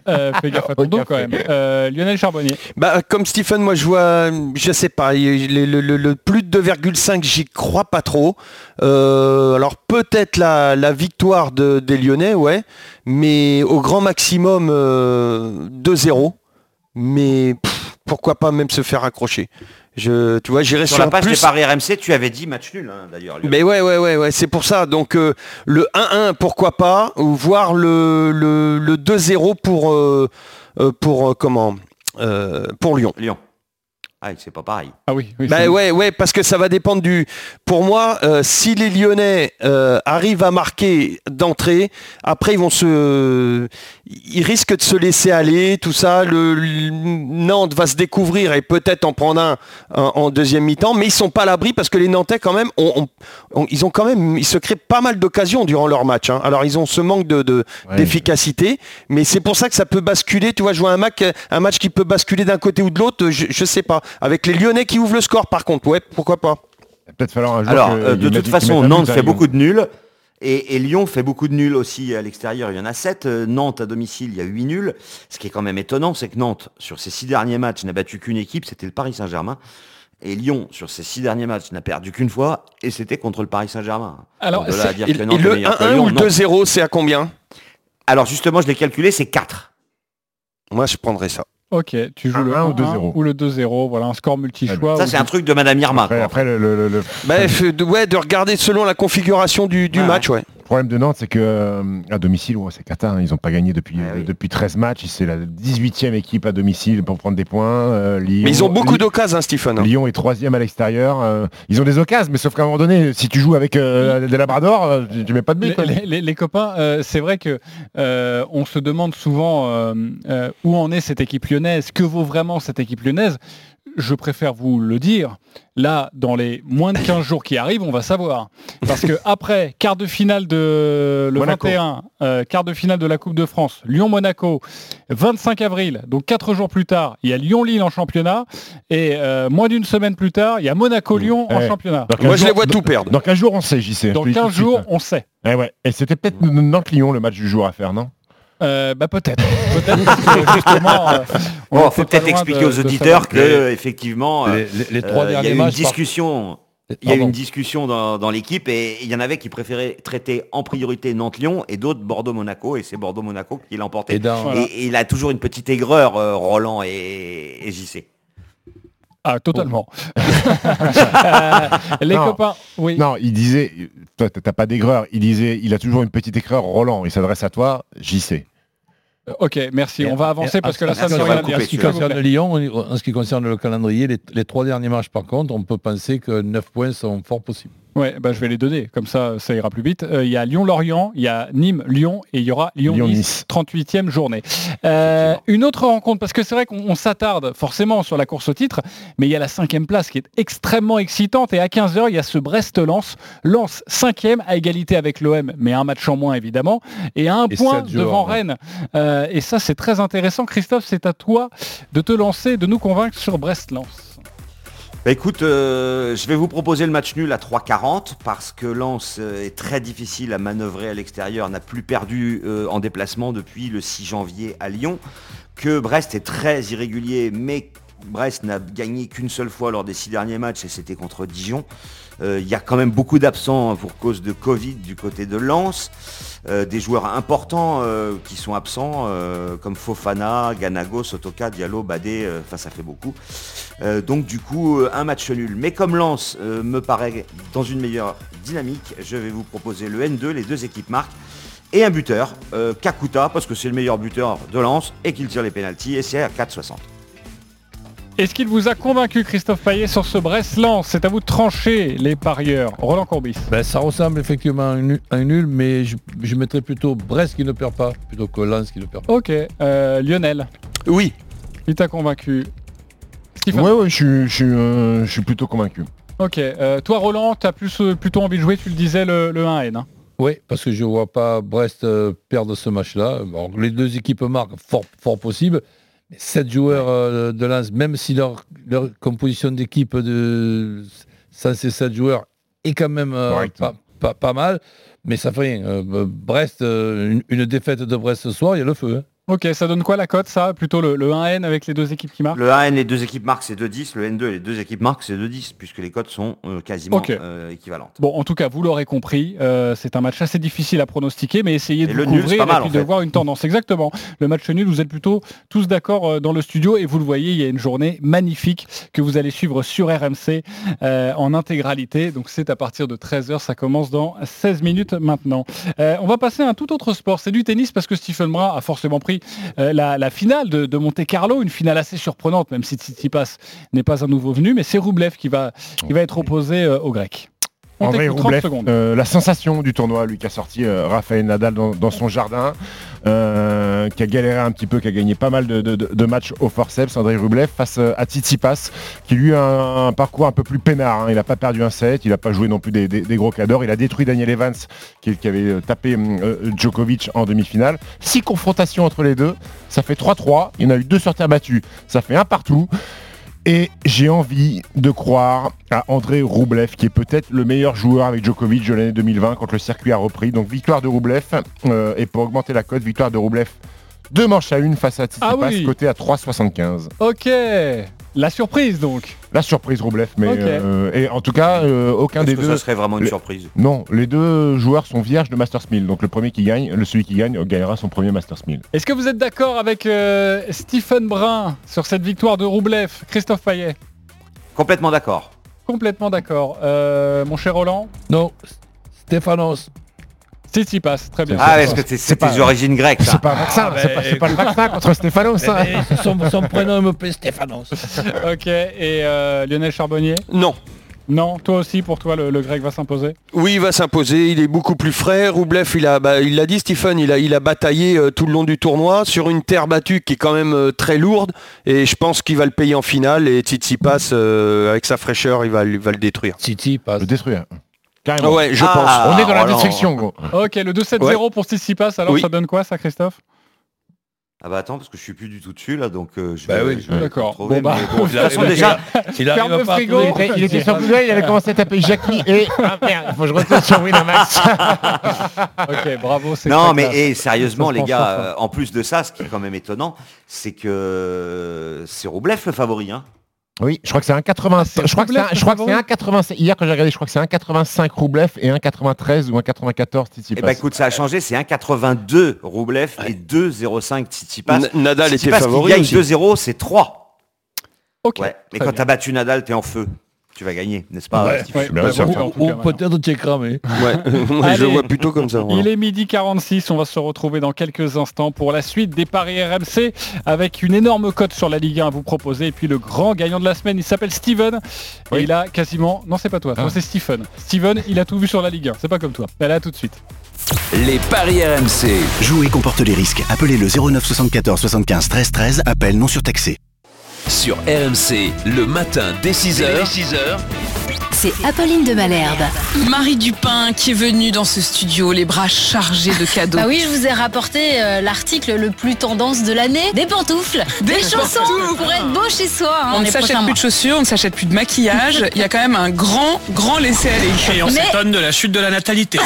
Euh, fais gaffe à ton dos quand même. Lionel Charbonnier. Bah, comme Stephen, moi je vois, je sais pas, le, le plus de 2,5, j'y crois pas trop. alors peut-être la, la victoire de- des Lyonnais, ouais, mais au grand maximum euh, 2-0. Mais pff, pourquoi pas même se faire accrocher je, Tu vois, j'irai Sur sur, la page plus. des paris RMC, tu avais dit match nul hein, d'ailleurs. Mais ouais, ouais, ouais, ouais, c'est pour ça. Donc euh, le 1-1, pourquoi pas, ou voir le, le, le 2-0 pour, euh, euh, pour euh, comment euh, pour Lyon. Lyon. Ah, c'est pas pareil. Ah oui, oui. Bah c'est- ouais, ouais, parce que ça va dépendre du. Pour moi, euh, si les Lyonnais euh, arrivent à marquer d'entrée, après ils vont se, ils risquent de se laisser aller, tout ça. Le, le- Nantes va se découvrir et peut-être en prendre un en, en deuxième mi-temps, mais ils sont pas à l'abri parce que les Nantais quand même, ont- ont- ont- ils ont quand même, ils se créent pas mal d'occasions durant leur match. hein. Alors ils ont ce manque de de- Ouais. d'efficacité, mais c'est pour ça que ça peut basculer. Tu vois, jouer un match, un match qui peut basculer d'un côté ou de l'autre, je, je sais pas. Avec les Lyonnais qui ouvrent le score, par contre, ouais, pourquoi pas. Peut-être falloir un jour. Alors, que- euh, de toute façon, Nantes fait Lyon. beaucoup de nuls. Et, et Lyon fait beaucoup de nuls aussi à l'extérieur. Il y en a 7. Nantes à domicile, il y a 8 nuls. Ce qui est quand même étonnant, c'est que Nantes, sur ses 6 derniers matchs, n'a battu qu'une équipe, c'était le Paris Saint-Germain. Et Lyon, sur ses 6 derniers matchs, n'a perdu qu'une fois, et c'était contre le Paris Saint-Germain. Alors, Donc de là c'est- à dire que Nantes est le meilleur que 1-1 Lyon, ou le non. 2-0, c'est à combien? Alors justement, je l'ai calculé, c'est 4. Moi, je prendrais ça. Ok, tu joues Un le 1 ou 1 2-0. ou le 2-0. Voilà, un score multi-choix. Ça, c'est un truc de Madame Irma. Après, quoi. après, le, le- le- le- Bah, ouais, de regarder selon la configuration du, du match, ouais. Problème de Nantes, c'est que euh, à domicile, ouais, c'est cata. hein. Ils n'ont pas gagné depuis, Ouais, oui. euh, depuis 13 matchs. C'est la 18e équipe à domicile pour prendre des points. Euh, Lyon, Mais ils ont beaucoup d'occasions, hein, Stephen. Lyon est troisième à l'extérieur. euh, ils ont des occasions, mais sauf qu'à un moment donné, si tu joues avec euh, des Labradors, euh, tu, tu mets pas de but. Les, les- les- les copains, euh, c'est vrai que euh, on se demande souvent euh, euh, où en est cette équipe lyonnaise, que vaut vraiment cette équipe lyonnaise? Je préfère vous le dire. Là, dans les moins de 15 jours qui arrivent, on va savoir. Parce que après, quart de finale de le Monaco. 21, euh, quart de finale de la Coupe de France, Lyon-Monaco, 25 avril, donc 4 jours plus tard, il y a Lyon-Lille en championnat. Et euh, moins d'une semaine plus tard, il y a Monaco-Lyon en Eh, championnat. Moi, 15 je les vois tout perdre. Dans 15 jours, on sait, j'y sais. Dans 15 jours, on sait. Eh ouais. Et c'était peut-être Nantes-Lyon le match du jour à faire, non? Euh, bah peut-être. Peut-être parce que, justement. euh, on Bon, était faut peut-être expliquer de- aux auditeurs que, effectivement, Les- euh, les- les trois euh, il y a eu une par- discussion Il y a eu une discussion dans, dans l'équipe et il y en avait qui préféraient traiter en priorité Nantes-Lyon et d'autres Bordeaux-Monaco et c'est Bordeaux-Monaco qui l'a emporté. Et dans- Et- et il a toujours une petite aigreur, euh, Roland et, et JC. Ah, totalement. Euh, <laughs> les Non. copains, oui. Non, il disait, toi t'as pas d'aigreur, il disait, il a toujours une petite aigreur, Roland, il s'adresse à toi, JC. Ok, merci. On va avancer Et parce que là, ça ne rien dire. En ce qui concerne Lyon, en ce qui concerne le calendrier, les, les trois derniers matchs, par contre, on peut penser que 9 points sont fort possibles. Ouais, bah, je vais les donner, comme ça, ça ira plus vite. Euh, Il y a Lyon-Lorient, il y a Nîmes-Lyon et il y aura Lyon-Nice, Lyon-Nice. 38e journée. Euh, une autre rencontre, parce que c'est vrai qu'on on s'attarde forcément sur la course au titre, mais il y a la cinquième place qui est extrêmement excitante et à 15h, il y a ce Brest-Lens. Lens, cinquième, à égalité avec l'OM, mais un match en moins évidemment, et à un Et point devant. Rennes. Euh, et ça, c'est très intéressant. Christophe, c'est à toi de te lancer, de nous convaincre sur Brest-Lens. Bah écoute, euh, je vais vous proposer le match nul à 3,40 parce que Lens euh, est très difficile à manœuvrer à l'extérieur, n'a plus perdu euh, en déplacement depuis le 6 janvier à Lyon, que Brest est très irrégulier, mais Brest n'a gagné qu'une seule fois lors des six derniers matchs et c'était contre Dijon. Euh, Il y a quand même beaucoup d'absents pour cause de Covid du côté de Lens. Euh, des joueurs importants euh, qui sont absents, comme Fofana, Ganago, Sotoka, Diallo, Badé, enfin ça fait beaucoup. Donc du coup, un match nul. Mais comme Lens me paraît dans une meilleure dynamique, je vais vous proposer le N2, les deux équipes marquent, et un buteur, Kakuta, parce que c'est le meilleur buteur de Lens, et qu'il tire les pénalties, et c'est à 4,60. Est-ce qu'il vous a convaincu, Christophe Payet, sur ce Brest-Lens C'est à vous de trancher, les parieurs. Roland Courbis. Ben, ça ressemble effectivement à un nul, à un nul, mais je, je mettrais plutôt Brest qui ne perd pas, plutôt que Lens qui ne perd pas. Ok. euh, Lionel. Oui. Il t'a convaincu. Stephen. Ouais, ouais, je je euh, je suis plutôt convaincu. Ok. euh, toi, Roland, tu as plus, plutôt envie de jouer, tu le disais, le, le 1N. hein. Oui, parce que je ne vois pas Brest perdre ce match-là. Bon, les deux équipes marquent fort, fort possible. Sept joueurs euh, de Lens, même si leur, leur composition d'équipe de sans ces sept joueurs est quand même euh, pas, pas, pas mal, mais ça fait rien. Euh, Brest, une, une défaite de Brest ce soir, il y a le feu. hein. Ok, ça donne quoi la cote, ça? Plutôt le, le 1N avec les deux équipes qui marquent? Le 1N, les deux équipes marquent, c'est 2,10. Le N2, les deux équipes marquent, c'est 2,10, puisque les cotes sont euh, quasiment euh, équivalentes. Bon, en tout cas, vous l'aurez compris, euh, c'est un match assez difficile à pronostiquer, mais essayez de le couvrir mal, et puis de fait. voir une tendance. Exactement. Le match nul, vous êtes plutôt tous d'accord euh, dans le studio et vous le voyez, il y a une journée magnifique que vous allez suivre sur RMC euh, en intégralité. Donc c'est à partir de 13h, ça commence dans 16 minutes maintenant. Euh, on va passer à un tout autre sport, c'est du tennis parce que Stephen Brun a forcément pris euh, la, la finale de, de Monte Carlo, une finale assez surprenante, même si Tsitsipas n'est pas un nouveau venu, mais c'est Roublev qui va, qui va être opposé euh, au grec. André t'écoute, 30 Roublev, euh, la sensation du tournoi, lui qui a sorti euh, Raphaël Nadal dans, dans son jardin, euh, qui a galéré un petit peu, qui a gagné pas mal de, de- de- de matchs au forceps, André Roublev, face euh, à Tsitsipas, qui lui a un, un parcours un peu plus peinard. hein. Il n'a pas perdu un set, il n'a pas joué non plus des, des- des gros cadors. Il a détruit Daniel Evans, qui, qui avait tapé euh, Djokovic en demi-finale. Six confrontations entre les deux, ça fait 3-3. Il y en a eu deux sur terre battue, ça fait un partout. Et j'ai envie de croire à André Roublev, qui est peut-être le meilleur joueur avec Djokovic de l'année 2020 quand le circuit a repris. Donc victoire de Roublev. euh, et pour augmenter la cote, victoire de Roublev. Deux manches à une face à Tsitsipas, Ah oui. côté à 3,75. Ok, la surprise donc. La surprise Roublev, mais euh, et en tout cas, euh, aucun Est-ce des que deux. ça serait vraiment une les- surprise Non, les deux joueurs sont vierges de Masters 1000. Donc le premier qui gagne, le celui qui gagne gagnera son premier Masters 1000. Est-ce que vous êtes d'accord avec euh, Stephen Brun sur cette victoire de Roublev Christophe Payet? Complètement d'accord. Complètement d'accord. Euh, mon cher Roland? Non, Stéphanos. Tsitsipas, très bien. Ah, est-ce que c'est- c'est pas- tes origines grecques C'est pas un vaccin, Ah, c'est bah, pas, c'est pas le vaccin contre Stéphanos. Mais- mais son, son prénom me plaît Stéphanos. <laughs> ok, et euh, Lionel Charbonnier? Non. Non, toi aussi, pour toi, le, le grec va s'imposer? Oui, il va s'imposer. Il est beaucoup plus frais. Roublev, il a, bah, il l'a dit, Stephen, il a, il a bataillé euh, tout le long du tournoi sur une terre battue qui est quand même euh, très lourde. Et je pense qu'il va le payer en finale. Et Tsitsipas, euh, avec sa fraîcheur, il va, il va le détruire. Titi passe. Le détruire. Carrément. Ouais, je Ah, On est dans la Roland. destruction, gros. Ok, le 2-7-0 Ouais. pour Tsitsipas, alors Oui. ça donne quoi ça, Christophe? Ah bah attends, parce que je suis plus du tout dessus là, donc euh, je Bah vais, oui. je D'accord. Bon, bah, bon, <laughs> de toute façon déjà, Il Ferme le frigo. Il était, il était sur Google, il avait commencé à taper Jackie et... Ah merde, il faut que je retourne sur Winamax. <laughs> Ok, bravo, c'est Non mais et sérieusement les pense gars, euh, en plus de ça, ce qui est quand même étonnant, c'est que c'est Roublev le favori. Hein. Oui, je crois que c'est un 80. je crois que c'est un, je crois que c'est un 85. Hier quand j'ai regardé, je crois que c'est un 85 Roublev et un 93 ou un 94 Tsitsipas. Eh ben écoute, ça a changé, c'est 1,82 Roublev et 2,05 Tsitsipas. N- Nadal était favori qui gagne aussi. 2-0, c'est 3. Ok. Ouais. Mais quand t'as battu Nadal, t'es en feu. Tu vas gagner, n'est-ce pas Ouais, Steve ouais, bah, Ou peut-être tu es cramé. Ouais, <laughs> moi, je vois plutôt comme ça. voilà. Il est midi 46, on va se retrouver dans quelques instants pour la suite des paris RMC avec une énorme cote sur la Ligue 1 à vous proposer et puis le grand gagnant de la semaine, il s'appelle Steven et il a quasiment non c'est pas toi, toi Ah. c'est Stephen. Steven, il a tout vu sur la Ligue 1, c'est pas comme toi. Elle a tout de suite. Les paris RMC. Jouer comporte les risques. Appelez le 09 74 75 13 13. Appel non surtaxé. Sur RMC, le matin dès 6h. 6h. C'est Apolline de Malherbe. Marie Dupin qui est venue dans ce studio, les bras chargés de cadeaux. Bah oui, je vous ai rapporté euh, l'article le plus tendance de l'année. Des pantoufles, des, Des chansons pantoufles. pour être beau chez soi. hein, on ne s'achète plus de chaussures, on ne s'achète plus de maquillage. Il y a quand même un grand, grand laisser-aller. Et on Mais- s'étonne de la chute de la natalité.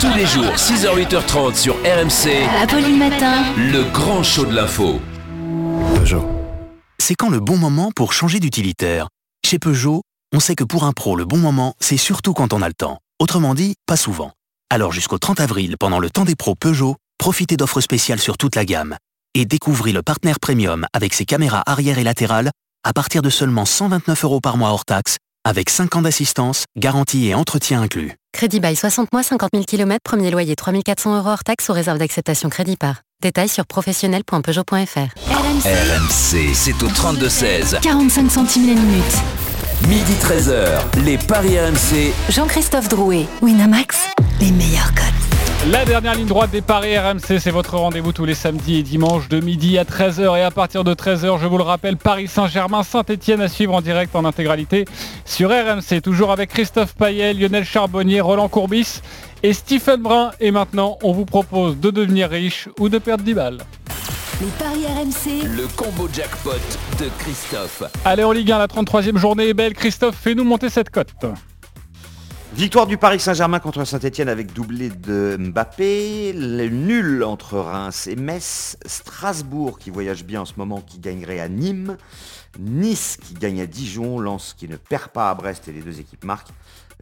Tous les jours, 6h, 8h30 sur RMC. Apolline Matin. Le grand show de l'info. Peugeot. C'est quand le bon moment pour changer d'utilitaire Chez Peugeot, on sait que pour un pro, le bon moment, c'est surtout quand on a le temps. Autrement dit, pas souvent. Alors jusqu'au 30 avril, pendant le temps des pros Peugeot, profitez d'offres spéciales sur toute la gamme. Et découvrez le partenaire premium avec ses caméras arrière et latérales à partir de seulement 129 euros par mois hors taxe, avec 5 ans d'assistance, garantie et entretien inclus. Crédit bail 60 mois, 50 000 km, premier loyer 3400 euros hors taxe sous réserve d'acceptation crédit par. Détails sur professionnel.peugeot.fr. RMC. RMC, c'est au 32-16. 45 centimes la minute. Midi 13h, les paris RMC. Jean-Christophe Drouet, Winamax, les meilleurs codes. La dernière ligne droite des paris RMC, c'est votre rendez-vous tous les samedis et dimanches de midi à 13h et à partir de 13h, je vous le rappelle, Paris Saint-Germain, Saint-Etienne à suivre en direct en intégralité sur RMC, toujours avec Christophe Payet, Lionel Charbonnier, Roland Courbis et Stephen Brun. Et maintenant, on vous propose de devenir riche ou de perdre 10 balles. Les paris RMC. Le combo jackpot de Christophe. Allez en Ligue 1, la 33e journée est belle. Christophe, fais-nous monter cette cote. Victoire du Paris Saint-Germain contre Saint-Etienne avec doublé de Mbappé. Le nul entre Reims et Metz. Strasbourg qui voyage bien en ce moment, qui gagnerait à Nîmes. Nice qui gagne à Dijon. Lens qui ne perd pas à Brest et les deux équipes marquent.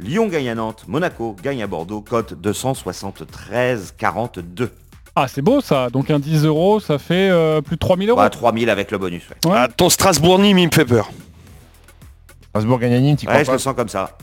Lyon gagne à Nantes. Monaco gagne à Bordeaux. Cote 273,42. Ah, c'est beau ça. Donc un 10 euros, ça fait euh, plus de 3000 euros. Bah, 3000 avec le bonus. Ouais, Ouais. Ah, ton Strasbourg-Nîmes, il me fait peur. Strasbourg gagne à Nîmes, tu Ouais, crois je pas le sens comme ça.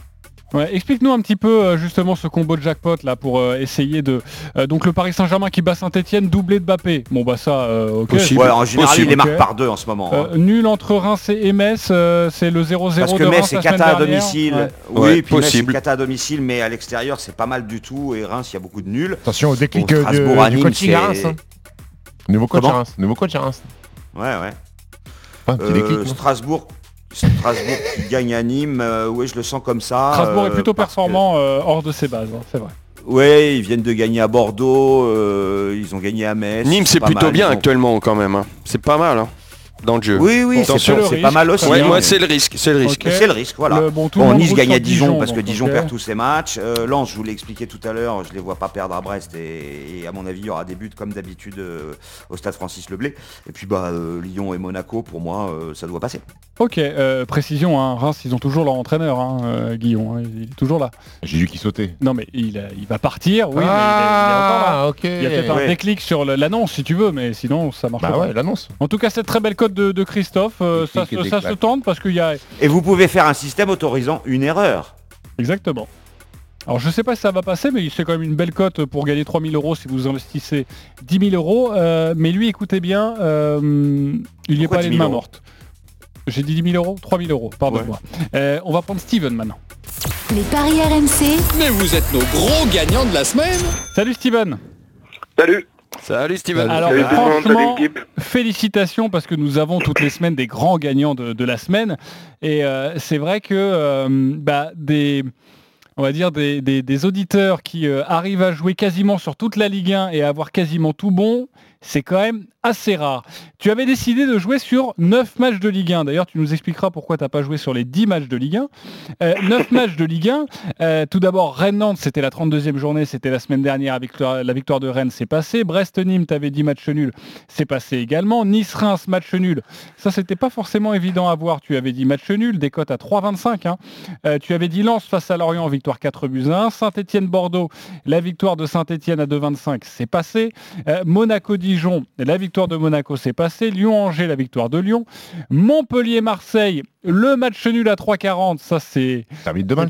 Ouais, Explique-nous un petit peu euh, justement ce combo de jackpot là pour euh, essayer de... euh, donc le Paris Saint-Germain qui bat Saint-Etienne, doublé de Mbappé. Bon bah ça, euh, ok. Possible. Ouais, en général, Possible. il les marque par deux en ce moment. hein. Nul entre Reims et Metz, euh, c'est le 0-0 Parce que de Metz c'est cata à domicile. Ouais. Oui, Ouais, puis Metz possible. c'est cata à domicile, mais à l'extérieur c'est pas mal du tout. Et Reims, il y a beaucoup de nuls. Attention au déclic Bon, Strasbourg à du, du Nîmes, coaching à Reims. c'est- hein. Nouveau coach à Reims. Nouveau coach à Reims. Ouais, ouais. Un petit Euh, déclic, non Strasbourg, Strasbourg qui gagne à Nîmes, euh, oui, je le sens comme ça. Strasbourg euh, est plutôt parce que- performant euh, hors de ses bases, hein, c'est vrai. Ouais, ils viennent de gagner à Bordeaux, euh, ils ont gagné à Metz. Nîmes, c'est plutôt mal, bien ont- actuellement quand même. hein. C'est pas mal hein, dans le jeu. Oui, oui, c'est pas- mal aussi. Ouais, hein, moi, c'est le risque. C'est le risque. C'est le risque, voilà. Le- bon, Nice gagne à Dijon, Dijon, parce que donc, Dijon perd tous ses matchs. Euh, Lens, je vous l'ai expliqué tout à l'heure, je les vois pas perdre à Brest et, et à mon avis il y aura des buts comme d'habitude euh, au stade Francis Leblé. Et puis bah euh, Lyon et Monaco pour moi euh, ça doit passer. Ok, euh, précision, hein, Reims, ils ont toujours leur entraîneur, hein, euh, Guillaume, hein, il est toujours là. J'ai vu qui sautait. Non mais il, euh, il va partir, oui, mais il est, il est encore là. Ah, ok. Il y a peut-être un déclic sur le- l'annonce si tu veux, mais sinon ça marche Bah pas. ouais, l'annonce. En tout cas, cette très belle cote de, de Christophe, euh, ça, et se- ça se déclac. tente parce qu'il y a... Et vous pouvez faire un système autorisant une erreur. Exactement. Alors je sais pas si ça va passer, mais c'est quand même une belle cote pour gagner 3000 euros si vous investissez 10 000 euros. Euh, mais lui, écoutez bien, euh, il n'y est Pourquoi pas allé de 10 000 main euros? morte. J'ai dit 10 000 euros 3 000 euros, pardonne-moi. Euh, on va prendre Steven maintenant. Les paris RMC. Mais vous êtes nos gros gagnants de la semaine Salut Steven Salut. Salut Steven. Alors Salut salut franchement, félicitations parce que nous avons toutes les semaines des grands gagnants de, de la semaine. Et euh, c'est vrai que euh, bah, des, on va dire des, des- des auditeurs qui euh, arrivent à jouer quasiment sur toute la Ligue 1 et à avoir quasiment tout bon, c'est quand même assez rare. Tu avais décidé de jouer sur 9 matchs de Ligue 1. D'ailleurs, tu nous expliqueras pourquoi tu n'as pas joué sur les 10 matchs de Ligue 1. Euh, 9 <laughs> matchs de Ligue 1. Euh, tout d'abord, Rennes-Nantes, c'était la 32e journée, c'était la semaine dernière. La victoire, la victoire de Rennes, c'est passé. Brest-Nîmes, tu avais dit match nul, c'est passé également. Nice-Reims, match nul. Ça, c'était pas forcément évident à voir. Tu avais dit match nul, des cotes à 3,25. hein. Euh, tu avais dit Lens face à Lorient, victoire 4 buts à 1. Saint-Etienne-Bordeaux, la victoire de Saint-Etienne à 2,25, c'est passé. Euh, La victoire de Monaco, c'est passé. Lyon-Angers, la victoire de Lyon. Montpellier-Marseille, le match nul à 3,40, ça c'est... Ça vite demain.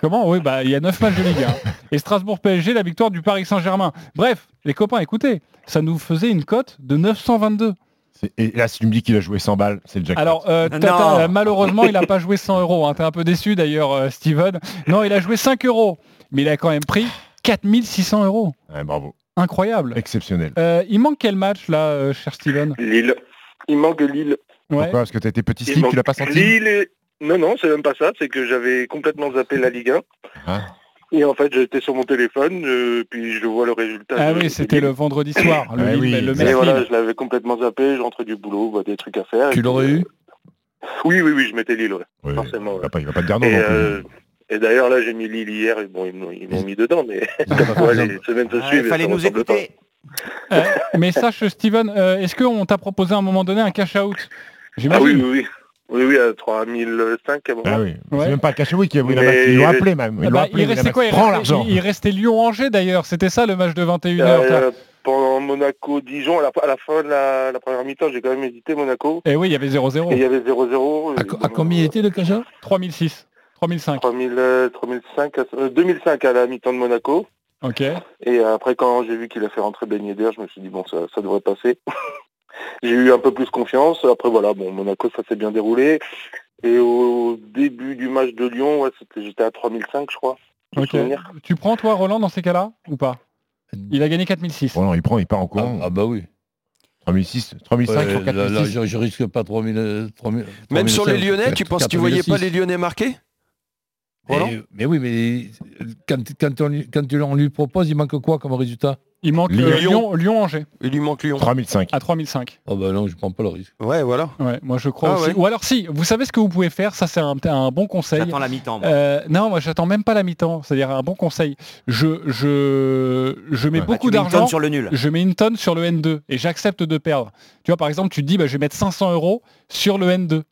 Comment? Oui, bah il y a 9 matchs de Ligue 1. Et Strasbourg-PSG, la victoire du Paris Saint-Germain. Bref, les copains, écoutez, ça nous faisait une cote de 922. C'est- Et là, si tu me dis qu'il a joué 100 balles, c'est le jackpot. Alors, euh, Tata, euh, malheureusement, il n'a pas joué 100 euros. hein. T'es un peu déçu d'ailleurs, euh, Steven. Non, il a joué 5 euros. Mais il a quand même pris 4600 euros. Ouais, bravo. Incroyable. Exceptionnel. Euh, il manque quel match là, euh, cher Steven Lille. Il manque Lille. Ouais. Pourquoi Parce que t'as été petit slip, tu l'as pas senti Lille et- Non, non, c'est même pas ça. C'est que j'avais complètement zappé la Ligue 1. Ah. Et en fait, j'étais sur mon téléphone, euh, puis je vois le résultat. Ah oui, c'était le vendredi soir. Le, Ah Lille- oui. le Et voilà, je l'avais complètement zappé, je rentrais du boulot, bah, des trucs à faire. Tu l'aurais puis, eu Oui, oui, oui, je mettais Lille, ouais, Ouais, forcément. Il ouais. va pas, il va pas te dire non Et, non plus. euh, et d'ailleurs, là, j'ai mis Lille hier, et bon, ils m'ont ils m'ont mis dedans, mais <laughs> <laughs> ouais, les semaines se Ouais, suivent. et fallait nous écouter. Euh, mais sache, Steven, euh, est-ce qu'on t'a proposé à un moment donné un cash-out. Ah oui, oui, oui. Oui, oui, à 3005 à un moment. Ah oui. Ouais. C'est même pas caché, oui, qu'il Mais- ils l'ont appelé même. Ils Ah l'ont bah, appelé, il restait quoi il Prends restait, l'argent. il- il restait Lyon-Angers d'ailleurs, c'était ça le match de 21h. Euh, pendant Monaco-Dijon, à la, à la fin de la, la première mi-temps, j'ai quand même hésité Monaco. Et oui, il y avait Et il 0-0. y avait 0-0. À, à combien était le cash 3006, 3005. 3000, euh, 3005 à- euh, 2005 à la mi-temps de Monaco. Ok. Et après, quand j'ai vu qu'il a fait rentrer Ben Yedder, je me suis dit, bon, ça, ça devrait passer. <laughs> j'ai eu un peu plus confiance. Après, voilà, bon, Monaco, ça s'est bien déroulé. Et au début du match de Lyon, ouais, j'étais à 3005, je crois. Ok. Tu prends toi Roland dans ces cas-là ou pas? Il a gagné 4006. Oh non, il prend, il part en ah, courant. ah bah oui. 3006, 3005 Ouais, sur là, là, 4006. je, je risque pas 3000. euh, 3000 Même sur les 3005, Lyonnais, tu penses que tu voyais pas 4006. les Lyonnais marquer? Mais, mais oui, mais quand, quand, on, lui- quand on lui propose, il manque quoi comme résultat? Il manque Lyon. euh, Lyon, Lyon-Angers Il lui manque Lyon. 3005. à 3005. Oh bah non, je prends pas le risque. Ouais, voilà. Ouais, moi je crois Ah aussi. ouais. Ou alors si, vous savez ce que vous pouvez faire, ça c'est un, un bon conseil. J'attends la mi-temps. Euh, non, moi j'attends même pas la mi-temps, c'est-à-dire un bon conseil. Je, je, je mets Ouais. Ah, beaucoup tu mets une tonne d'argent. sur le nul. Je mets une tonne sur le N2 et j'accepte de perdre. Tu vois, par exemple, tu te dis, bah, je vais mettre 500 euros sur le N2.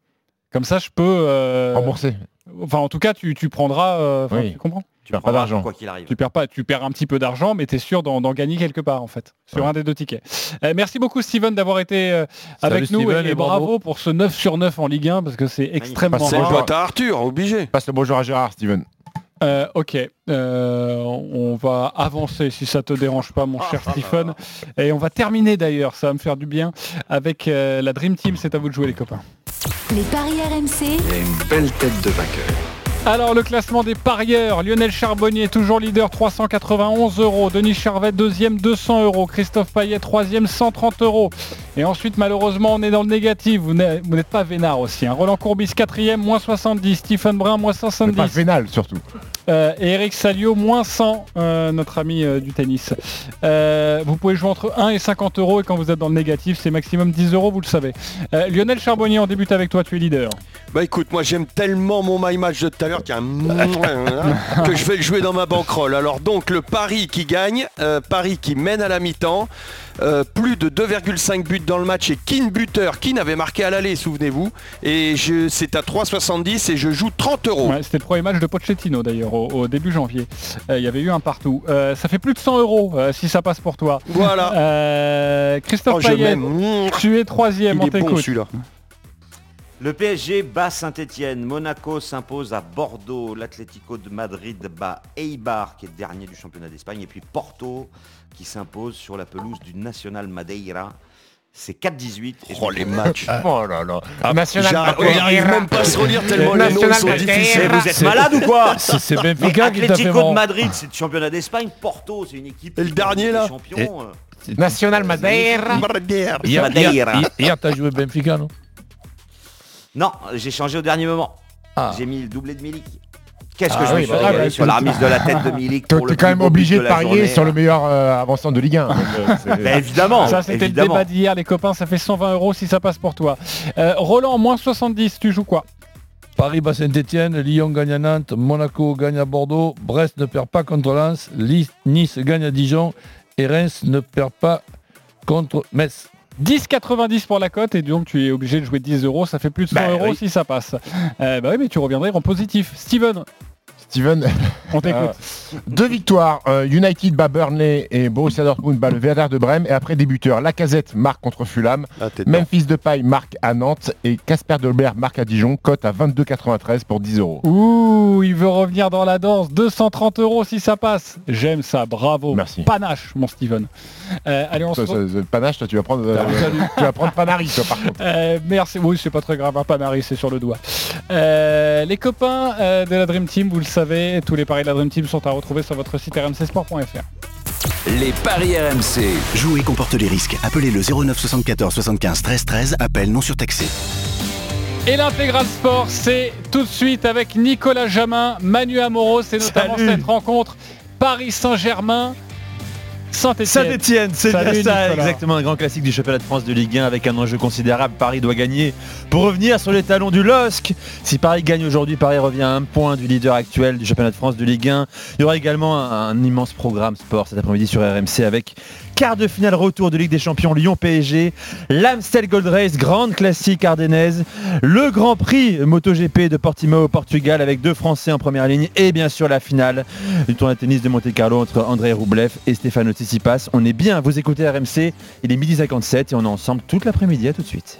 Comme ça, je peux. euh, Remboursé. Enfin, en tout cas, tu, tu prendras. euh, enfin, Oui. Tu comprends Tu perds pas d'argent. Quoi qu'il arrive. Tu perds pas, tu perds un petit peu d'argent, mais tu es sûr d'en d'en gagner quelque part en fait sur Ouais. un des deux tickets. Euh, merci beaucoup Steven d'avoir été euh, Salut, avec nous Steven, et, et bravo. bravo. pour ce 9 sur 9 en Ligue 1 parce que c'est extrêmement Passe le bonjour. T'as Arthur, obligé. Passe le bonjour à Gérard, Steven. Euh, ok, Euh, on va avancer si ça te dérange pas, mon cher Stephen. Et on va terminer d'ailleurs, ça va me faire du bien, avec euh, la Dream Team. C'est à vous de jouer, les copains. Les paris RMC, Il a une belle tête de vainqueur. Alors le classement des parieurs, Lionel Charbonnier toujours leader 391 euros, Denis Charvet deuxième 200 euros, Christophe Payet troisième 130 euros. Et ensuite malheureusement on est dans le négatif, vous n'êtes pas vénard aussi. hein. Roland Courbis quatrième moins 70, Stephen Brun moins C'est pas 70 vénal surtout. Euh, et Eric Salio moins 100, euh, notre ami euh, du tennis. Vous pouvez jouer entre 1 et 50 euros et quand vous êtes dans le négatif c'est maximum 10 euros, vous le savez. Lionel Charbonnier on débute avec toi, tu es leader. Bah écoute, moi j'aime tellement mon my match de tout à l'heure qu'il y a un que je vais le jouer dans ma banquerolle. Alors donc le Paris qui gagne, Paris qui mène à la mi-temps, euh, plus de 2,5 buts dans le match et Keane buteur, Keane avait marqué à l'aller, souvenez-vous. Et je, c'est à 3,70 et je joue 30 euros. Ouais, C'était le premier match de Pochettino d'ailleurs au, au début janvier. Euh, Il y avait eu un partout. Euh, ça fait plus de 100 euros euh, si ça passe pour toi. Voilà. <laughs> Euh, Christophe Oh, Payet, tu es troisième, Il on est bon t'écoute. celui-là. Le PSG bat Saint-Etienne, Monaco s'impose à Bordeaux, l'Atlético de Madrid bat Eibar qui est dernier du championnat d'Espagne et puis Porto qui s'impose sur la pelouse du National Madeira. C'est 4-18. et Oh les matchs. Oh là là. Ah, National j'arrive- même pas à se relire tellement les noms sont difficiles. Vous êtes malade ou quoi C'est Benfica qui t'a fait de. Madrid, c'est le championnat d'Espagne. Porto, c'est une équipe. Et le dernier, là Champion. euh. National Madeira. Madeira. hier, hier, t'as joué Benfica, non? Non, j'ai changé au dernier moment. Ah. J'ai mis le doublé de Milik. Qu'est-ce que Ah je oui, me suis bah, régalé bah, sur la remise de la tête de Milik T'es pour le quand plus même obligé de parier journée. sur le meilleur euh, avançant de Ligue 1. donc, euh, Ben, évidemment, Ça, c'était le débat d'hier, les copains. Ça fait 120 euros si ça passe pour toi. Euh, Roland, moins 70, tu joues quoi? Paris bat Saint-Etienne, Lyon gagne à Nantes, Monaco gagne à Bordeaux, Brest ne perd pas contre Lens, Nice gagne à Dijon et Reims ne perd pas contre Metz. 10,90 pour la cote et donc tu es obligé de jouer 10 euros, ça fait plus de 100 Bah, euros oui. si ça passe. Euh, bah oui, mais tu reviendrais en positif. Steven, Steven, <laughs> on t'écoute. Euh, deux victoires. euh, United bat Burnley et Borussia Dortmund bat le Werder de Brême. Et après des buteurs, Lacazette marque contre Fulham, Ah. Memphis Depay marque à Nantes et Casper Dolberg marque à Dijon. Cote à 22,93 pour 10 euros. Ouh, il veut revenir dans la danse. 230 euros si ça passe. J'aime ça, bravo. Merci. Panache, mon Steven. Euh, allez, on se Ça, retrouve. ça, ça, Panache, toi, tu vas prendre, euh, tu vas prendre Panari, toi, par contre. Euh, merci, oui c'est pas très grave, un panari c'est sur le doigt. Euh, les copains euh, de la Dream Team, vous le savez, tous les paris de la Dream Team sont à retrouver sur votre site rmcsport.fr. Les paris RMC. Jouer comporte les risques. Appelez le 09 74 75 13 13. Appel non surtaxé. Et l'intégral sport, c'est tout de suite avec Nicolas Jamin, Manu Amoros et notamment Salut. cette rencontre Paris Saint-Germain. Saint-Etienne. C'est bien ça, exactement un grand classique du championnat de France de Ligue 1 avec un enjeu considérable. Paris doit gagner pour revenir sur les talons du LOSC. Si Paris gagne aujourd'hui, Paris revient à un point du leader actuel du championnat de France de Ligue 1. Il y aura également un, un immense programme sport cet après-midi sur RMC avec quart de finale retour de Ligue des Champions Lyon-PSG, l'Amstel Gold Race, grande classique ardennaise, le Grand Prix MotoGP de Portimao au Portugal avec deux Français en première ligne et bien sûr la finale du tournoi de tennis de Monte Carlo entre André Roublev et Stefano Tsitsipas. On est bien, vous écoutez RMC, il est midi 57 et on est ensemble toute l'après-midi, à tout de suite.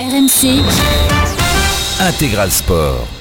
RMC, Intégral Sport.